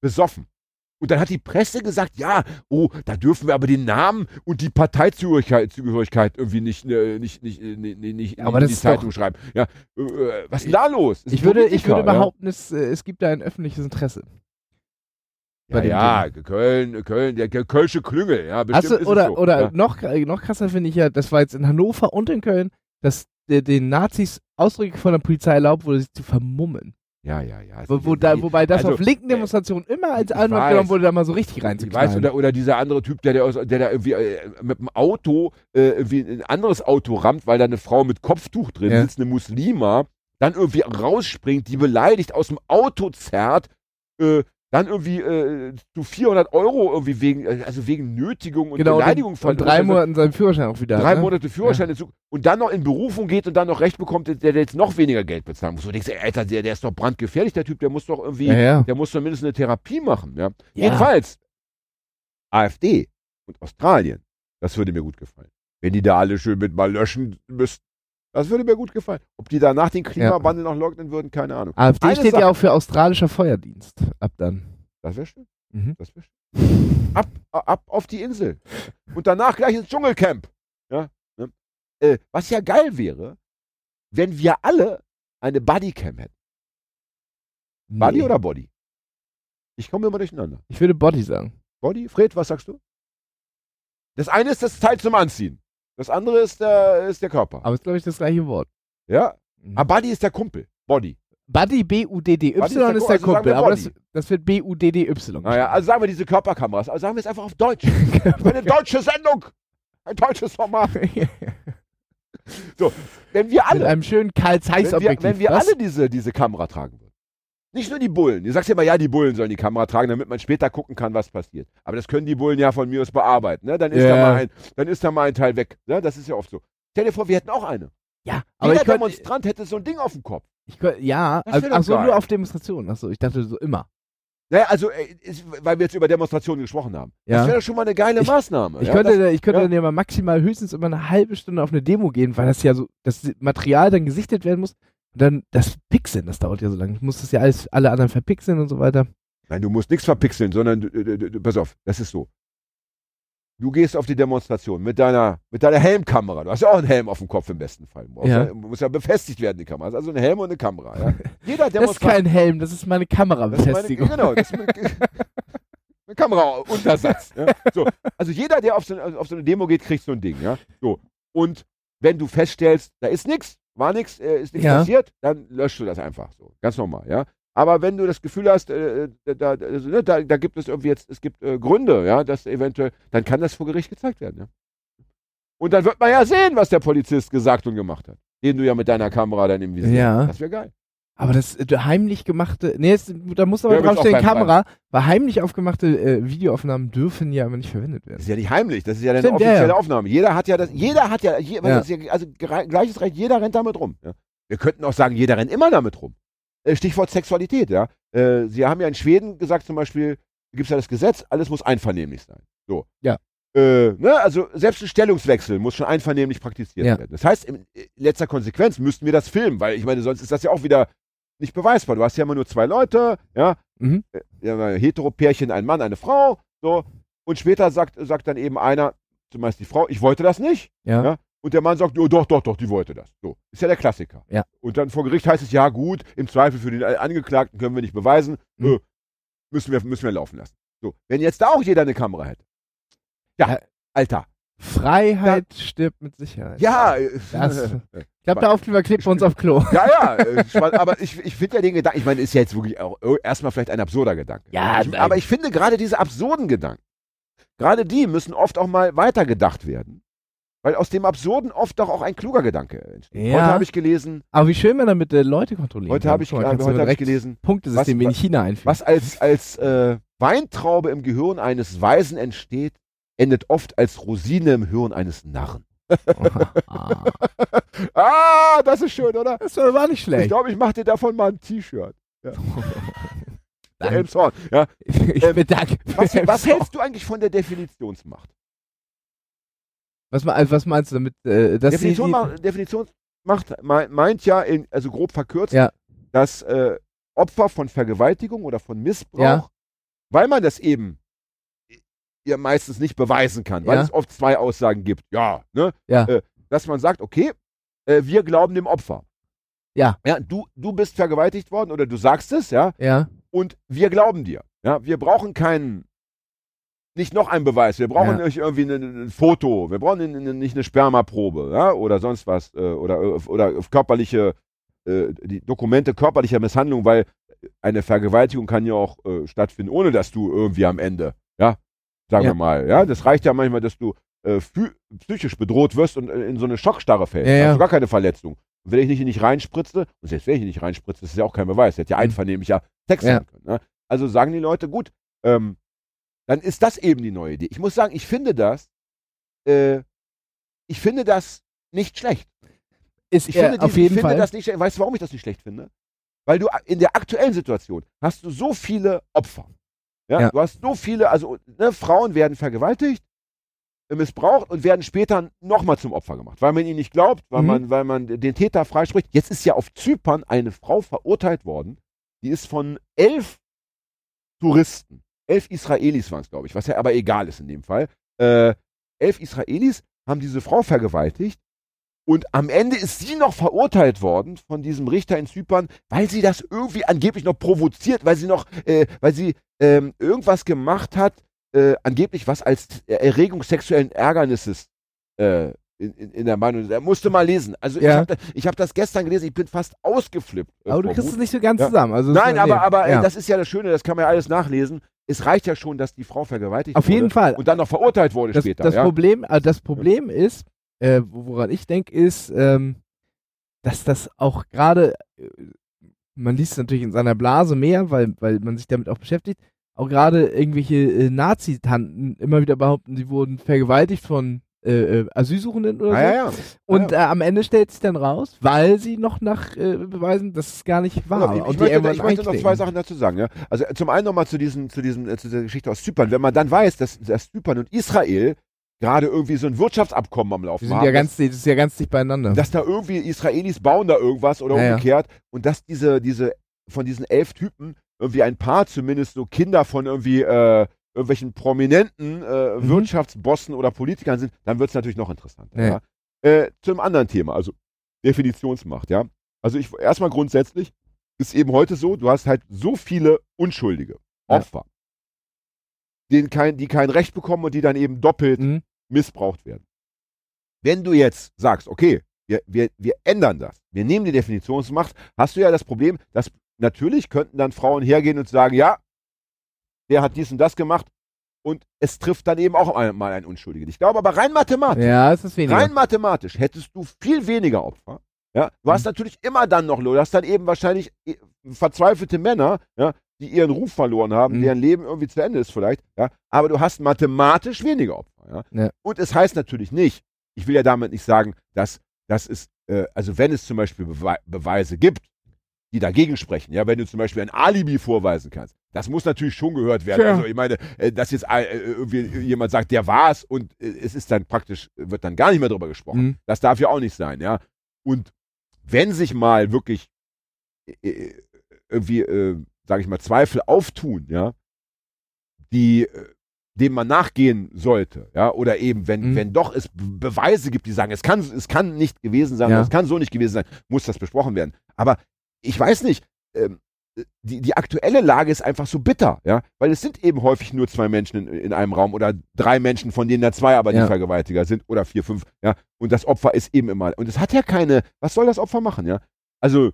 Besoffen. Und dann hat die Presse gesagt, ja, oh, da dürfen wir aber den Namen und die Parteizugehörigkeit Zugehörigkeit irgendwie nicht, äh, nicht, nicht, äh, nicht, nicht Ja, in die Zeitung schreiben. Ja, äh, äh, was ist denn da los? Ist Ich würde, ich würde ja? behaupten, es, äh, es gibt da ein öffentliches Interesse. Ja, ja, Köln, Köln, der Kö- Kölsche Klüngel, ja, bestimmt Hast du, ist oder so. oder ja. noch, noch krasser finde ich ja, das war jetzt in Hannover und in Köln, dass den Nazis ausdrücklich von der Polizei erlaubt wurde, sich zu vermummen. Ja, ja, ja. Wo, wo da, wobei das Also, auf linken äh, Demonstrationen immer als weiß. genommen wurde, da mal so richtig Ich weiß, reinzuknallen. oder, oder dieser andere Typ, der, der, aus, der da irgendwie äh, mit dem Auto äh, irgendwie ein anderes Auto rammt, weil da eine Frau mit Kopftuch drin Ja. sitzt, eine Muslima, dann irgendwie rausspringt, die beleidigt, aus dem Auto zerrt, äh, dann irgendwie äh, zu 400 Euro irgendwie wegen, äh, also wegen Nötigung und genau, Beleidigung und drei Monaten seinen Führerschein auch wieder. Drei ne? Monate Führerscheinentzug und dann noch in Berufung geht und dann noch Recht bekommt, der, der jetzt noch weniger Geld bezahlen muss. Du denkst, ey, Alter, der, der ist doch brandgefährlich, der Typ, der muss doch irgendwie Ja, ja. der muss zumindest eine Therapie machen. Ja? Ja. Jedenfalls, AfD und Australien, das würde mir gut gefallen. Wenn die da alle schön mit mal löschen müssten, das würde mir gut gefallen. Ob die danach den Klimawandel noch leugnen würden, keine Ahnung. AfD Eine steht Sache- ja auch für australischer Feuerdienst. Ab dann. Das wäre schön. Mhm. Das wär schön. Ab, ab auf die Insel. Und danach gleich ins Dschungelcamp. Ja? Ne? Äh, was ja geil wäre, wenn wir alle eine Bodycam hätten. Body Nee. oder Body? Ich komme immer durcheinander. Ich würde Body sagen. Body? Fred, was sagst du? Das eine ist das Teil zum Anziehen. Das andere ist der, ist der Körper. Aber ist, glaube ich, das gleiche Wort. Ja? Mhm. Ah, Buddy ist der Kumpel. Body. Buddy B-U-D-D-Y Buddy ist der ist der also Kumpel, aber das, das wird B-U-D-D-Y. Naja, also sagen wir diese Körperkameras. Also sagen wir es einfach auf Deutsch. (laughs) Eine deutsche Sendung. Ein deutsches Format. (laughs) So, wenn wir Mit alle, einem schönen Karl Zeiss wenn wir, wenn wir was? alle diese, diese Kamera tragen. Nicht nur die Bullen. Du sagst ja immer, ja, die Bullen sollen die Kamera tragen, damit man später gucken kann, was passiert. Aber das können die Bullen ja von mir aus bearbeiten. Ne? Dann, ist Ja. da mal ein, dann ist da mal ein Teil weg. Ne? Das ist ja oft so. Stell dir vor, wir hätten auch eine. ja, aber Jeder ich könnte, Demonstrant hätte so ein Ding auf dem Kopf. ich könnte, ja, also, ach so, nur auf Demonstrationen. Achso, ich dachte so immer. Naja, also, äh, ist, weil wir jetzt über Demonstrationen gesprochen haben. Ja. Das wäre doch schon mal eine geile Ich- Maßnahme. Ich ja? könnte, das, ich könnte ja. dann ja mal maximal höchstens immer eine halbe Stunde auf eine Demo gehen, weil das ja so, das Material dann gesichtet werden muss. Und dann das Pixeln, das dauert ja so lange. Ich muss das ja alles, alle anderen verpixeln und so weiter. Nein, du musst nichts verpixeln, sondern, du, du, du, pass auf, das ist so. Du gehst auf die Demonstration mit deiner, mit deiner Helmkamera. Du hast ja auch einen Helm auf dem Kopf im besten Fall. Du Ja. ja. muss ja befestigt werden, die Kamera. Das ist Also ein Helm und eine Kamera. Ja? (laughs) Jeder Das ist kein Helm, das ist meine Das ist meine, Kamerabefestigung. genau. Das ist, (laughs) meine- Ein Kamerauntersatz. ja? so. Also jeder, der auf so, auf so eine Demo geht, kriegt so ein Ding. Ja? So. Und wenn du feststellst, da ist nichts, war nichts, äh, ist nichts Ja. passiert, dann löschst du das einfach so. Ganz normal, ja. Aber wenn du das Gefühl hast, äh, da, da, also, ne, da, da gibt es irgendwie jetzt, es gibt äh, Gründe, ja, dass eventuell, dann kann das vor Gericht gezeigt werden, ja. Und dann wird man ja sehen, was der Polizist gesagt und gemacht hat. Den du ja mit deiner Kamera dann im Visier Ja. hast. Das wäre geil. Aber das äh, heimlich gemachte, nee, es, da muss aber Ja, draufstehen, Kamera, weil heimlich aufgemachte äh, Videoaufnahmen dürfen ja aber nicht verwendet Das werden. ist ja nicht heimlich, das ist ja eine Stimmt, offizielle ja. Aufnahme. Jeder hat ja das, jeder hat ja, je, Ja. Das ja also gleiches Recht, jeder rennt damit rum. Ja. Wir könnten auch sagen, jeder rennt immer damit rum. Äh, Stichwort Sexualität, ja. Äh, Sie haben ja in Schweden gesagt zum Beispiel, gibt es ja das Gesetz, alles muss einvernehmlich sein. So. Ja. Äh, ne, also selbst ein Stellungswechsel muss schon einvernehmlich praktiziert Ja. werden. Das heißt, in in letzter Konsequenz müssten wir das filmen, weil ich meine, sonst ist das ja auch wieder nicht beweisbar. Du hast ja immer nur zwei Leute, ja, Mhm. äh, ja, ein Hetero-Pärchen, ein Mann, eine Frau, so. Und später sagt, sagt dann eben einer, zumeist die Frau, ich wollte das nicht. Ja. Ja. Und der Mann sagt, oh, doch, doch, doch, die wollte das. So. Ist ja der Klassiker. Ja. Und dann vor Gericht heißt es, ja, gut, im Zweifel für den Angeklagten können wir nicht beweisen, Mhm. äh, müssen, wir, müssen wir laufen lassen. So. Wenn jetzt da auch jeder eine Kamera hätte. Ja, Ja. Alter. Freiheit stirbt mit Sicherheit. Ja, Das- Ich glaube, (laughs) der Aufkleber klebt bei uns auf Klo. ja, ja, äh, aber ich, ich finde ja den Gedanken, ich meine, ist ja jetzt wirklich auch äh, erstmal vielleicht ein absurder Gedanke. Ja, ich, aber ich finde gerade diese absurden Gedanken, gerade die müssen oft auch mal weitergedacht werden. Weil aus dem Absurden oft doch auch ein kluger Gedanke entsteht. Ja. Heute habe ich gelesen, Aber wie schön man damit äh, Leute kontrollieren heute habe ich, heute habe ich gelesen, Punktesystem was- in China einführen. was als, als äh, Weintraube im Gehirn eines Weisen entsteht, endet oft als Rosine im Hirn eines Narren. (laughs) Ah. Das ist schön, oder? das war nicht Ich schlecht. glaube, ich mache dir davon mal ein T-Shirt. Ja. (laughs) Danke. Elmshorn. Ja. Ich Ähm, bedanke. Was, was hältst du eigentlich von der Definitionsmacht? Was, also was meinst du damit? Äh, Definition, die, ma- Definitionsmacht mei- meint ja, in, also grob verkürzt, Ja. dass äh, Opfer von Vergewaltigung oder von Missbrauch, Ja. weil man das eben ja meistens nicht beweisen kann, weil Ja. es oft zwei Aussagen gibt, ja, ne? Ja. Äh, dass man sagt, okay, äh, wir glauben dem Opfer. Ja. Ja, du, du bist vergewaltigt worden oder du sagst es, ja, ja, und wir glauben dir. Ja, wir brauchen keinen, nicht noch einen Beweis, wir brauchen Ja. nicht irgendwie ein, ein Foto, wir brauchen n- nicht eine Spermaprobe, ja, oder sonst was, äh, oder, äh, oder körperliche, äh, die Dokumente körperlicher Misshandlung, weil eine Vergewaltigung kann ja auch äh, stattfinden, ohne dass du irgendwie am Ende, ja, sagen Ja. wir mal, ja, das reicht ja manchmal, dass du äh, psychisch bedroht wirst und äh, in so eine Schockstarre fällst, Ja, ja. hast du gar keine Verletzung. Und wenn ich nicht, nicht reinspritze, und selbst wenn ich nicht reinspritze, das ist ja auch kein Beweis, hätte ja Mhm. einvernehmlicher Sex Ja. sein können. Ne? Also sagen die Leute, gut, ähm, dann ist das eben die neue Idee. Ich muss sagen, ich finde das, äh, ich finde das nicht schlecht. ist Ich finde, die, auf jeden ich finde Fall. das nicht schlecht. Weißt du, warum ich das nicht schlecht finde? Weil du in der aktuellen Situation hast du so viele Opfer. Ja? Ja. Du hast so viele, also ne, Frauen werden vergewaltigt, äh, missbraucht und werden später nochmal zum Opfer gemacht, weil man ihnen nicht glaubt, weil, Mhm. man, weil man den Täter freispricht. Jetzt ist ja auf Zypern eine Frau verurteilt worden, die ist von elf Touristen, elf Israelis waren es, glaube ich, was ja aber egal ist in dem Fall. Äh, elf Israelis haben diese Frau vergewaltigt und am Ende ist sie noch verurteilt worden von diesem Richter in Zypern, weil sie das irgendwie angeblich noch provoziert, weil sie noch, äh, weil sie ähm, irgendwas gemacht hat, äh, angeblich was als Erregung sexuellen Ärgernisses äh, in, in, in der Meinung. Er musste mal lesen. Also ich Ja. habe ich hab das gestern gelesen, ich bin fast ausgeflippt. äh, aber du kriegst Wut. es nicht so ganz Ja. zusammen. Also Nein, aber, aber äh, ja. das ist ja das Schöne, das kann man ja alles nachlesen. Es reicht ja schon, dass die Frau vergewaltigt Auf wurde jeden Fall. und dann noch verurteilt wurde das, später. das? Problem, also das Problem ist, äh, woran ich denke, ist, ähm, dass das auch gerade, äh, man liest es natürlich in seiner Blase mehr, weil, weil man sich damit auch beschäftigt, auch gerade irgendwelche äh, Nazi-Tanten immer wieder behaupten, sie wurden vergewaltigt von äh, äh, Asylsuchenden oder Ah, so. ja, ja. Und ja. äh, am Ende stellt sich dann raus, weil sie noch nach äh, beweisen, dass es gar nicht war. Genau, ich, ich, möchte, ich möchte noch zwei. Sachen dazu sagen. Ja? Also zum einen nochmal zu, diesen, zu, diesen, äh, zu dieser Geschichte aus Zypern. Wenn man dann weiß, dass, dass Zypern und Israel gerade irgendwie so ein Wirtschaftsabkommen am Laufen Die sind haben, ja ganz, das ist ja ganz dicht beieinander. dass, da irgendwie Israelis bauen da irgendwas oder Ja, ja. umgekehrt und dass diese, diese von diesen elf Typen irgendwie ein paar zumindest so Kinder von irgendwie äh, irgendwelchen prominenten äh, Mhm. Wirtschaftsbossen oder Politikern sind, dann wird es natürlich noch interessanter. Ja. Ja. Äh, zum anderen Thema, also Definitionsmacht, ja. Also ich erstmal grundsätzlich ist eben heute so, du hast halt so viele Unschuldige, Ja. Opfer. denen kein, die kein Recht bekommen und die dann eben doppelt Mhm. Missbraucht werden. Wenn du jetzt sagst, okay, wir, wir, wir ändern das, wir nehmen die Definitionsmacht, hast du ja das Problem, dass natürlich könnten dann Frauen hergehen und sagen, ja, der hat dies und das gemacht und es trifft dann eben auch mal einen Unschuldigen. Ich glaube aber rein mathematisch, Ja, es ist weniger. rein mathematisch hättest du viel weniger Opfer. Ja, du hast Mhm. natürlich immer dann noch, du hast dann eben wahrscheinlich äh, verzweifelte Männer, ja, die ihren Ruf verloren haben, Mhm. deren Leben irgendwie zu Ende ist vielleicht, ja, aber du hast mathematisch weniger Opfer, ja. Ja. Und es heißt natürlich nicht, ich will ja damit nicht sagen, dass, dass es, äh, also wenn es zum Beispiel Bewe Beweise gibt, die dagegen sprechen, ja, wenn du zum Beispiel ein Alibi vorweisen kannst, das muss natürlich schon gehört werden. Ja. Also ich meine, äh, dass jetzt äh, irgendwie jemand sagt, der war es und äh, es ist dann praktisch, wird dann gar nicht mehr drüber gesprochen. Mhm. Das darf ja auch nicht sein, ja. Und wenn sich mal wirklich irgendwie, äh, sage ich mal, Zweifel auftun, ja, die äh, dem man nachgehen sollte, ja, oder eben, wenn, Mhm. wenn doch es Be- Beweise gibt, die sagen, es kann, es kann nicht gewesen sein, Ja. es kann so nicht gewesen sein, muss das besprochen werden. Aber ich weiß nicht, ähm, die, die aktuelle Lage ist einfach so bitter, ja, weil es sind eben häufig nur zwei Menschen in, in einem Raum oder drei Menschen, von denen da zwei aber die Ja. Vergewaltiger sind oder vier, fünf, ja, und das Opfer ist eben immer, und es hat ja keine, was soll das Opfer machen, ja? Also,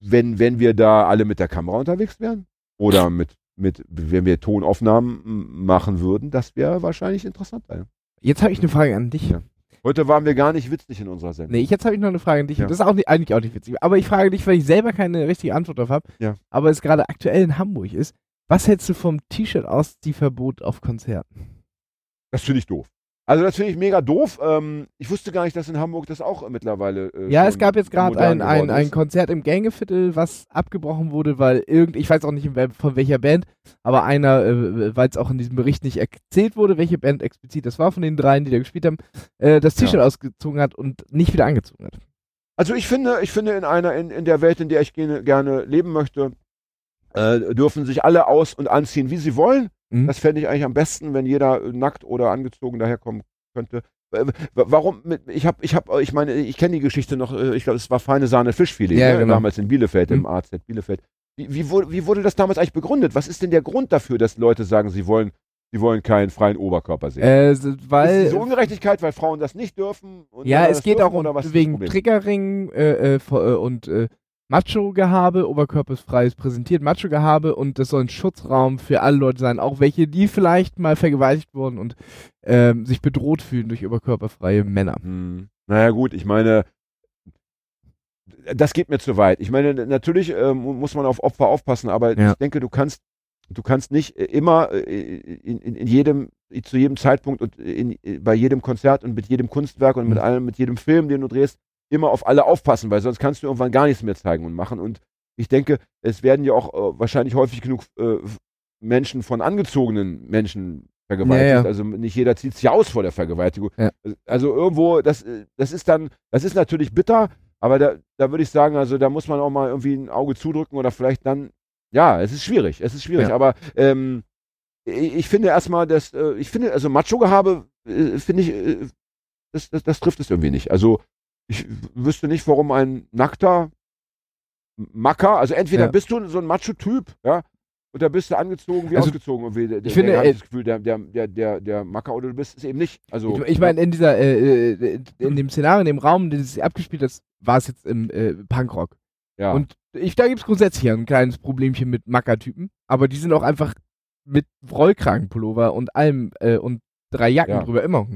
wenn, wenn wir da alle mit der Kamera unterwegs wären oder (laughs) mit, mit, wenn wir Tonaufnahmen machen würden, das wäre wahrscheinlich interessant. Jetzt habe ich eine Frage an dich. Ja. Heute waren wir gar nicht witzig in unserer Sendung. Nee, jetzt habe ich noch eine Frage an dich. Ja. Das ist auch nicht, eigentlich auch nicht witzig. Aber ich frage dich, weil ich selber keine richtige Antwort darauf habe. Ja. Aber es gerade aktuell in Hamburg ist. Was hältst du vom T-Shirt aus die Verbot auf Konzerten? Das finde ich doof. Also das finde ich mega doof. Ähm, ich wusste gar nicht, dass in Hamburg das auch mittlerweile. Äh, Ja, es gab jetzt gerade ein, ein, ein. Konzert im Gängeviertel, was abgebrochen wurde, weil irgend, ich weiß auch nicht von welcher Band, aber einer, äh, weil es auch in diesem Bericht nicht erzählt wurde, welche Band explizit das war von den dreien, die da gespielt haben, äh, das Ja. T-Shirt ausgezogen hat und nicht wieder angezogen hat. Also ich finde, ich finde in einer, in, in der Welt, in der ich gerne, gerne leben möchte, äh, dürfen sich alle aus- und anziehen, wie sie wollen. Mhm. Das fände ich eigentlich am besten, wenn jeder äh, nackt oder angezogen daherkommen könnte. Äh, Warum? mit- Ich habe, ich habe, ich meine, ich kenne die Geschichte noch. äh, Ich glaube, es war feine Sahne Fischfilet, Ja, ne? genau. damals in Bielefeld, im Mhm. AZ Bielefeld. Wie, wie, wurde, wie wurde das damals eigentlich begründet? Was ist denn der Grund dafür, dass Leute sagen, sie wollen, sie wollen keinen freien Oberkörper sehen? Äh, s- ist weil, diese Ungerechtigkeit, weil Frauen das nicht dürfen? und ja, es geht dürfen, auch um, wegen Problem? Triggerring äh, äh, äh, und äh, Macho-Gehabe, oberkörperfreies präsentiert Macho-Gehabe und das soll ein Schutzraum für alle Leute sein, auch welche, die vielleicht mal vergewaltigt wurden und ähm, sich bedroht fühlen durch oberkörperfreie Männer. Hm. Naja, gut, ich meine, das geht mir zu weit. Ich meine, natürlich ähm, muss man auf Opfer aufpassen, aber Ja. ich denke, du kannst, du kannst nicht äh, immer äh, in, in, in jedem, zu jedem Zeitpunkt und in, bei jedem Konzert und mit jedem Kunstwerk und mit Mhm. allem, mit jedem Film, den du drehst, immer auf alle aufpassen, weil sonst kannst du irgendwann gar nichts mehr zeigen und machen. Und ich denke, es werden ja auch äh, wahrscheinlich häufig genug äh, Menschen von angezogenen Menschen vergewaltigt. Ja, ja. Also nicht jeder zieht sich aus vor der Vergewaltigung. Ja. Also irgendwo, das, äh, das ist dann, das ist natürlich bitter, aber da, da würde ich sagen, also da muss man auch mal irgendwie ein Auge zudrücken oder vielleicht dann, ja, es ist schwierig, es ist schwierig, aber ähm, ich, ich finde erstmal, dass, äh, ich finde, also Macho-Gehabe, äh, finde ich, äh, das, das, das trifft es irgendwie nicht. Also ich wüsste nicht, warum ein nackter Macker, also entweder Ja. bist du so ein Macho-Typ, ja, und da bist du angezogen wie Also, ausgezogen. Irgendwie. Der, der, finde, der, äh, hat das Gefühl, der, der, der, der, der Macker oder du bist es eben nicht. Also, Ich, ich meine, in dieser, äh, äh, in dem Szenario, in dem Raum, in dem es abgespielt ist, war es jetzt im äh, Punkrock. ja. Und ich, da gibt es grundsätzlich ein kleines Problemchen mit Mackertypen, aber die sind auch einfach mit Rollkragenpullover und allem äh, und drei Jacken Ja. drüber immer.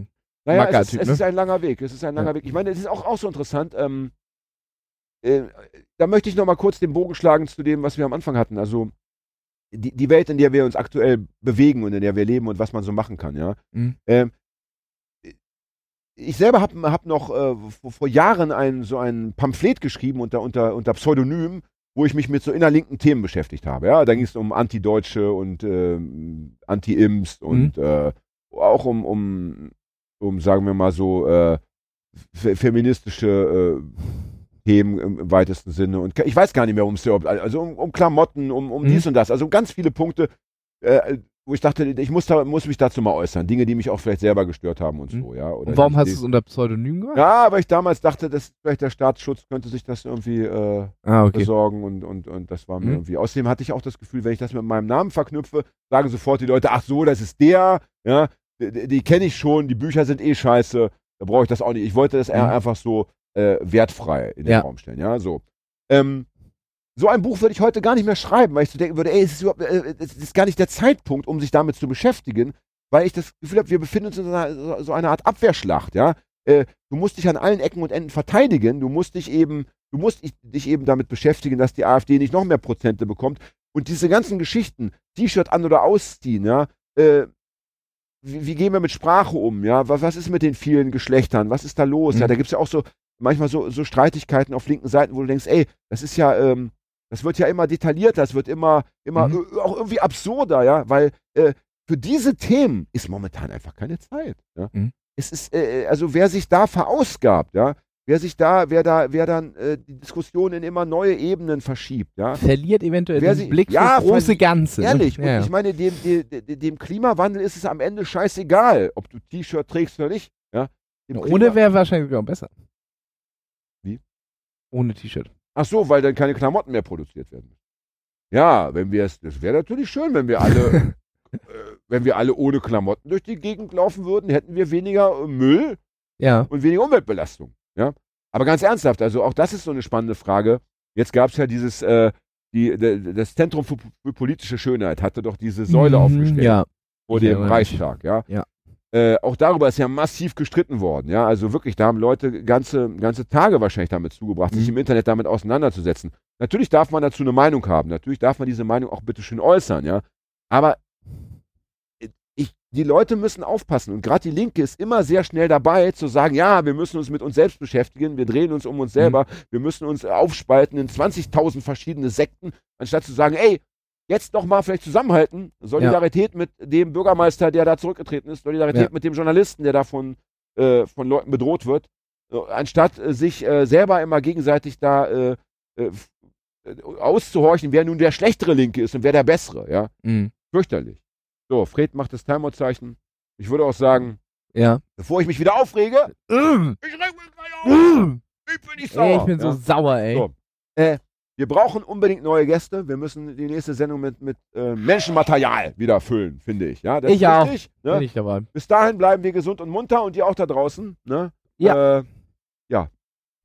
Naja, es, ist, Macker-Typ, es ne? ist ein langer Weg. Es ist ein langer Weg. Ich meine, es ist auch, auch so interessant. Ähm, äh, da möchte ich noch mal kurz den Bogen schlagen zu dem, was wir am Anfang hatten. Also die, die Welt, in der wir uns aktuell bewegen und in der wir leben und was man so machen kann. Ja. Mhm. Ähm, ich selber habe hab noch äh, vor, vor Jahren ein, so ein Pamphlet geschrieben unter, unter, unter Pseudonym, wo ich mich mit so innerlinken Themen beschäftigt habe. Ja, da ging es um Anti-Deutsche und ähm, Anti-Imps und äh, auch um, um, um, sagen wir mal so, äh, fe- feministische äh, Themen im, im weitesten Sinne. Und ich weiß gar nicht mehr, um also um, um Klamotten, um, um Mhm. dies und das, also um ganz viele Punkte, äh, wo ich dachte, ich muss, da, muss mich dazu mal äußern. Dinge, die mich auch vielleicht selber gestört haben und Mhm. so, ja. Oder Und warum die- hast du es unter Pseudonym gemacht? Ja, weil ich damals dachte, dass vielleicht der Staatsschutz könnte sich das irgendwie äh, Ah, okay. besorgen und, und, und das war mir Mhm. irgendwie. Außerdem hatte ich auch das Gefühl, wenn ich das mit meinem Namen verknüpfe, sagen sofort die Leute, ach so, das ist der, ja, die, die- kenne ich schon, die Bücher sind eh scheiße, da brauche ich das auch nicht. Ich wollte das eher Mhm. einfach so äh, wertfrei in den Ja. Raum stellen, ja, so. Ähm, so ein Buch würde ich heute gar nicht mehr schreiben, weil ich so denken würde, ey, es ist, überhaupt, äh, es ist gar nicht der Zeitpunkt, um sich damit zu beschäftigen, weil ich das Gefühl habe, wir befinden uns in so einer, so, einer Art Abwehrschlacht, ja. Äh, du musst dich an allen Ecken und Enden verteidigen, du musst dich eben, du musst dich- dich eben damit beschäftigen, dass die AfD nicht noch mehr Prozente bekommt. Und diese ganzen Geschichten, T-Shirt an oder ausziehen, ja, äh, wie, wie gehen wir mit Sprache um, ja, was, was ist mit den vielen Geschlechtern, was ist da los? Ja, Mhm. da gibt es ja auch so manchmal so, so Streitigkeiten auf linken Seiten, wo du denkst, ey, das ist ja, ähm, das wird ja immer detaillierter, das wird immer, immer Mhm. auch irgendwie absurder, ja, weil äh, für diese Themen ist momentan einfach keine Zeit. Ja? Mhm. Es ist, äh, also wer sich da verausgabt, ja, wer sich da, wer da, wer dann äh, die Diskussion in immer neue Ebenen verschiebt, ja. Verliert eventuell Wer den sie- Blick ja, fürs große Ganze. Ehrlich, Ja, ich meine, dem, dem, dem- Klimawandel ist es am Ende scheißegal, ob du T-Shirt trägst oder nicht. Ja? Dem Ohne wäre wahrscheinlich sogar besser. Wie? Ohne T-Shirt. Ach so, weil dann keine Klamotten mehr produziert werden. Ja, wenn wir es, das wäre natürlich schön, wenn wir alle, (laughs) äh, wenn wir alle ohne Klamotten durch die Gegend laufen würden, hätten wir weniger äh, Müll Ja. und weniger Umweltbelastung. Ja, aber ganz ernsthaft, also auch das ist so eine spannende Frage. Jetzt gab es ja dieses, äh, die, das Zentrum für, für politische Schönheit hatte doch diese Säule Mhm, aufgestellt Ja. vor dem mich. Reichstag, ja. Ja. Äh, auch darüber ist ja massiv gestritten worden, ja. Also wirklich, da haben Leute ganze, ganze Tage wahrscheinlich damit zugebracht, sich Mhm. im Internet damit auseinanderzusetzen. Natürlich darf man dazu eine Meinung haben, natürlich darf man diese Meinung auch bitte schön äußern, ja. Aber die Leute müssen aufpassen und gerade die Linke ist immer sehr schnell dabei zu sagen, ja, wir müssen uns mit uns selbst beschäftigen, wir drehen uns um uns selber, wir müssen uns aufspalten in 20.000 verschiedene Sekten, anstatt zu sagen, ey, jetzt doch mal vielleicht zusammenhalten, Solidarität mit dem Bürgermeister, der da zurückgetreten ist, Solidarität Ja. mit dem Journalisten, der da von, äh, von Leuten bedroht wird, äh, anstatt äh, sich äh, selber immer gegenseitig da äh, äh, äh, auszuhorchen, wer nun der schlechtere Linke ist und wer der bessere, ja. Mhm. Fürchterlich. So, Fred macht das Timeout-Zeichen. Ich würde auch sagen, Ja. bevor ich mich wieder aufrege, ich reg mich gleich auf. Ich bin nicht sauer. Ey, ich bin so ja. sauer, ey. So. Äh, wir brauchen unbedingt neue Gäste. Wir müssen die nächste Sendung mit, mit äh, Menschenmaterial wieder füllen, finde ich. Ja, das Ich ist auch. wichtig, Bin Ne? ich dabei. Bis dahin bleiben wir gesund und munter und ihr auch da draußen. Ne? Ja. Äh, ja.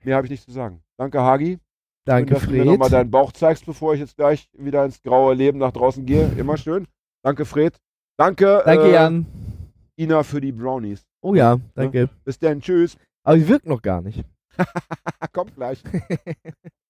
Mehr habe ich nicht zu sagen. Danke, Hagi. Danke, dass du mir nochmal Fred. deinen Bauch zeigst, bevor ich jetzt gleich wieder ins graue Leben nach draußen gehe. Immer schön. Danke, Fred. Danke, Danke, äh, Jan. Ina, für die Brownies. Oh ja, danke. Bis dann. Tschüss. Aber die wirkt noch gar nicht. (laughs) Kommt gleich. (laughs)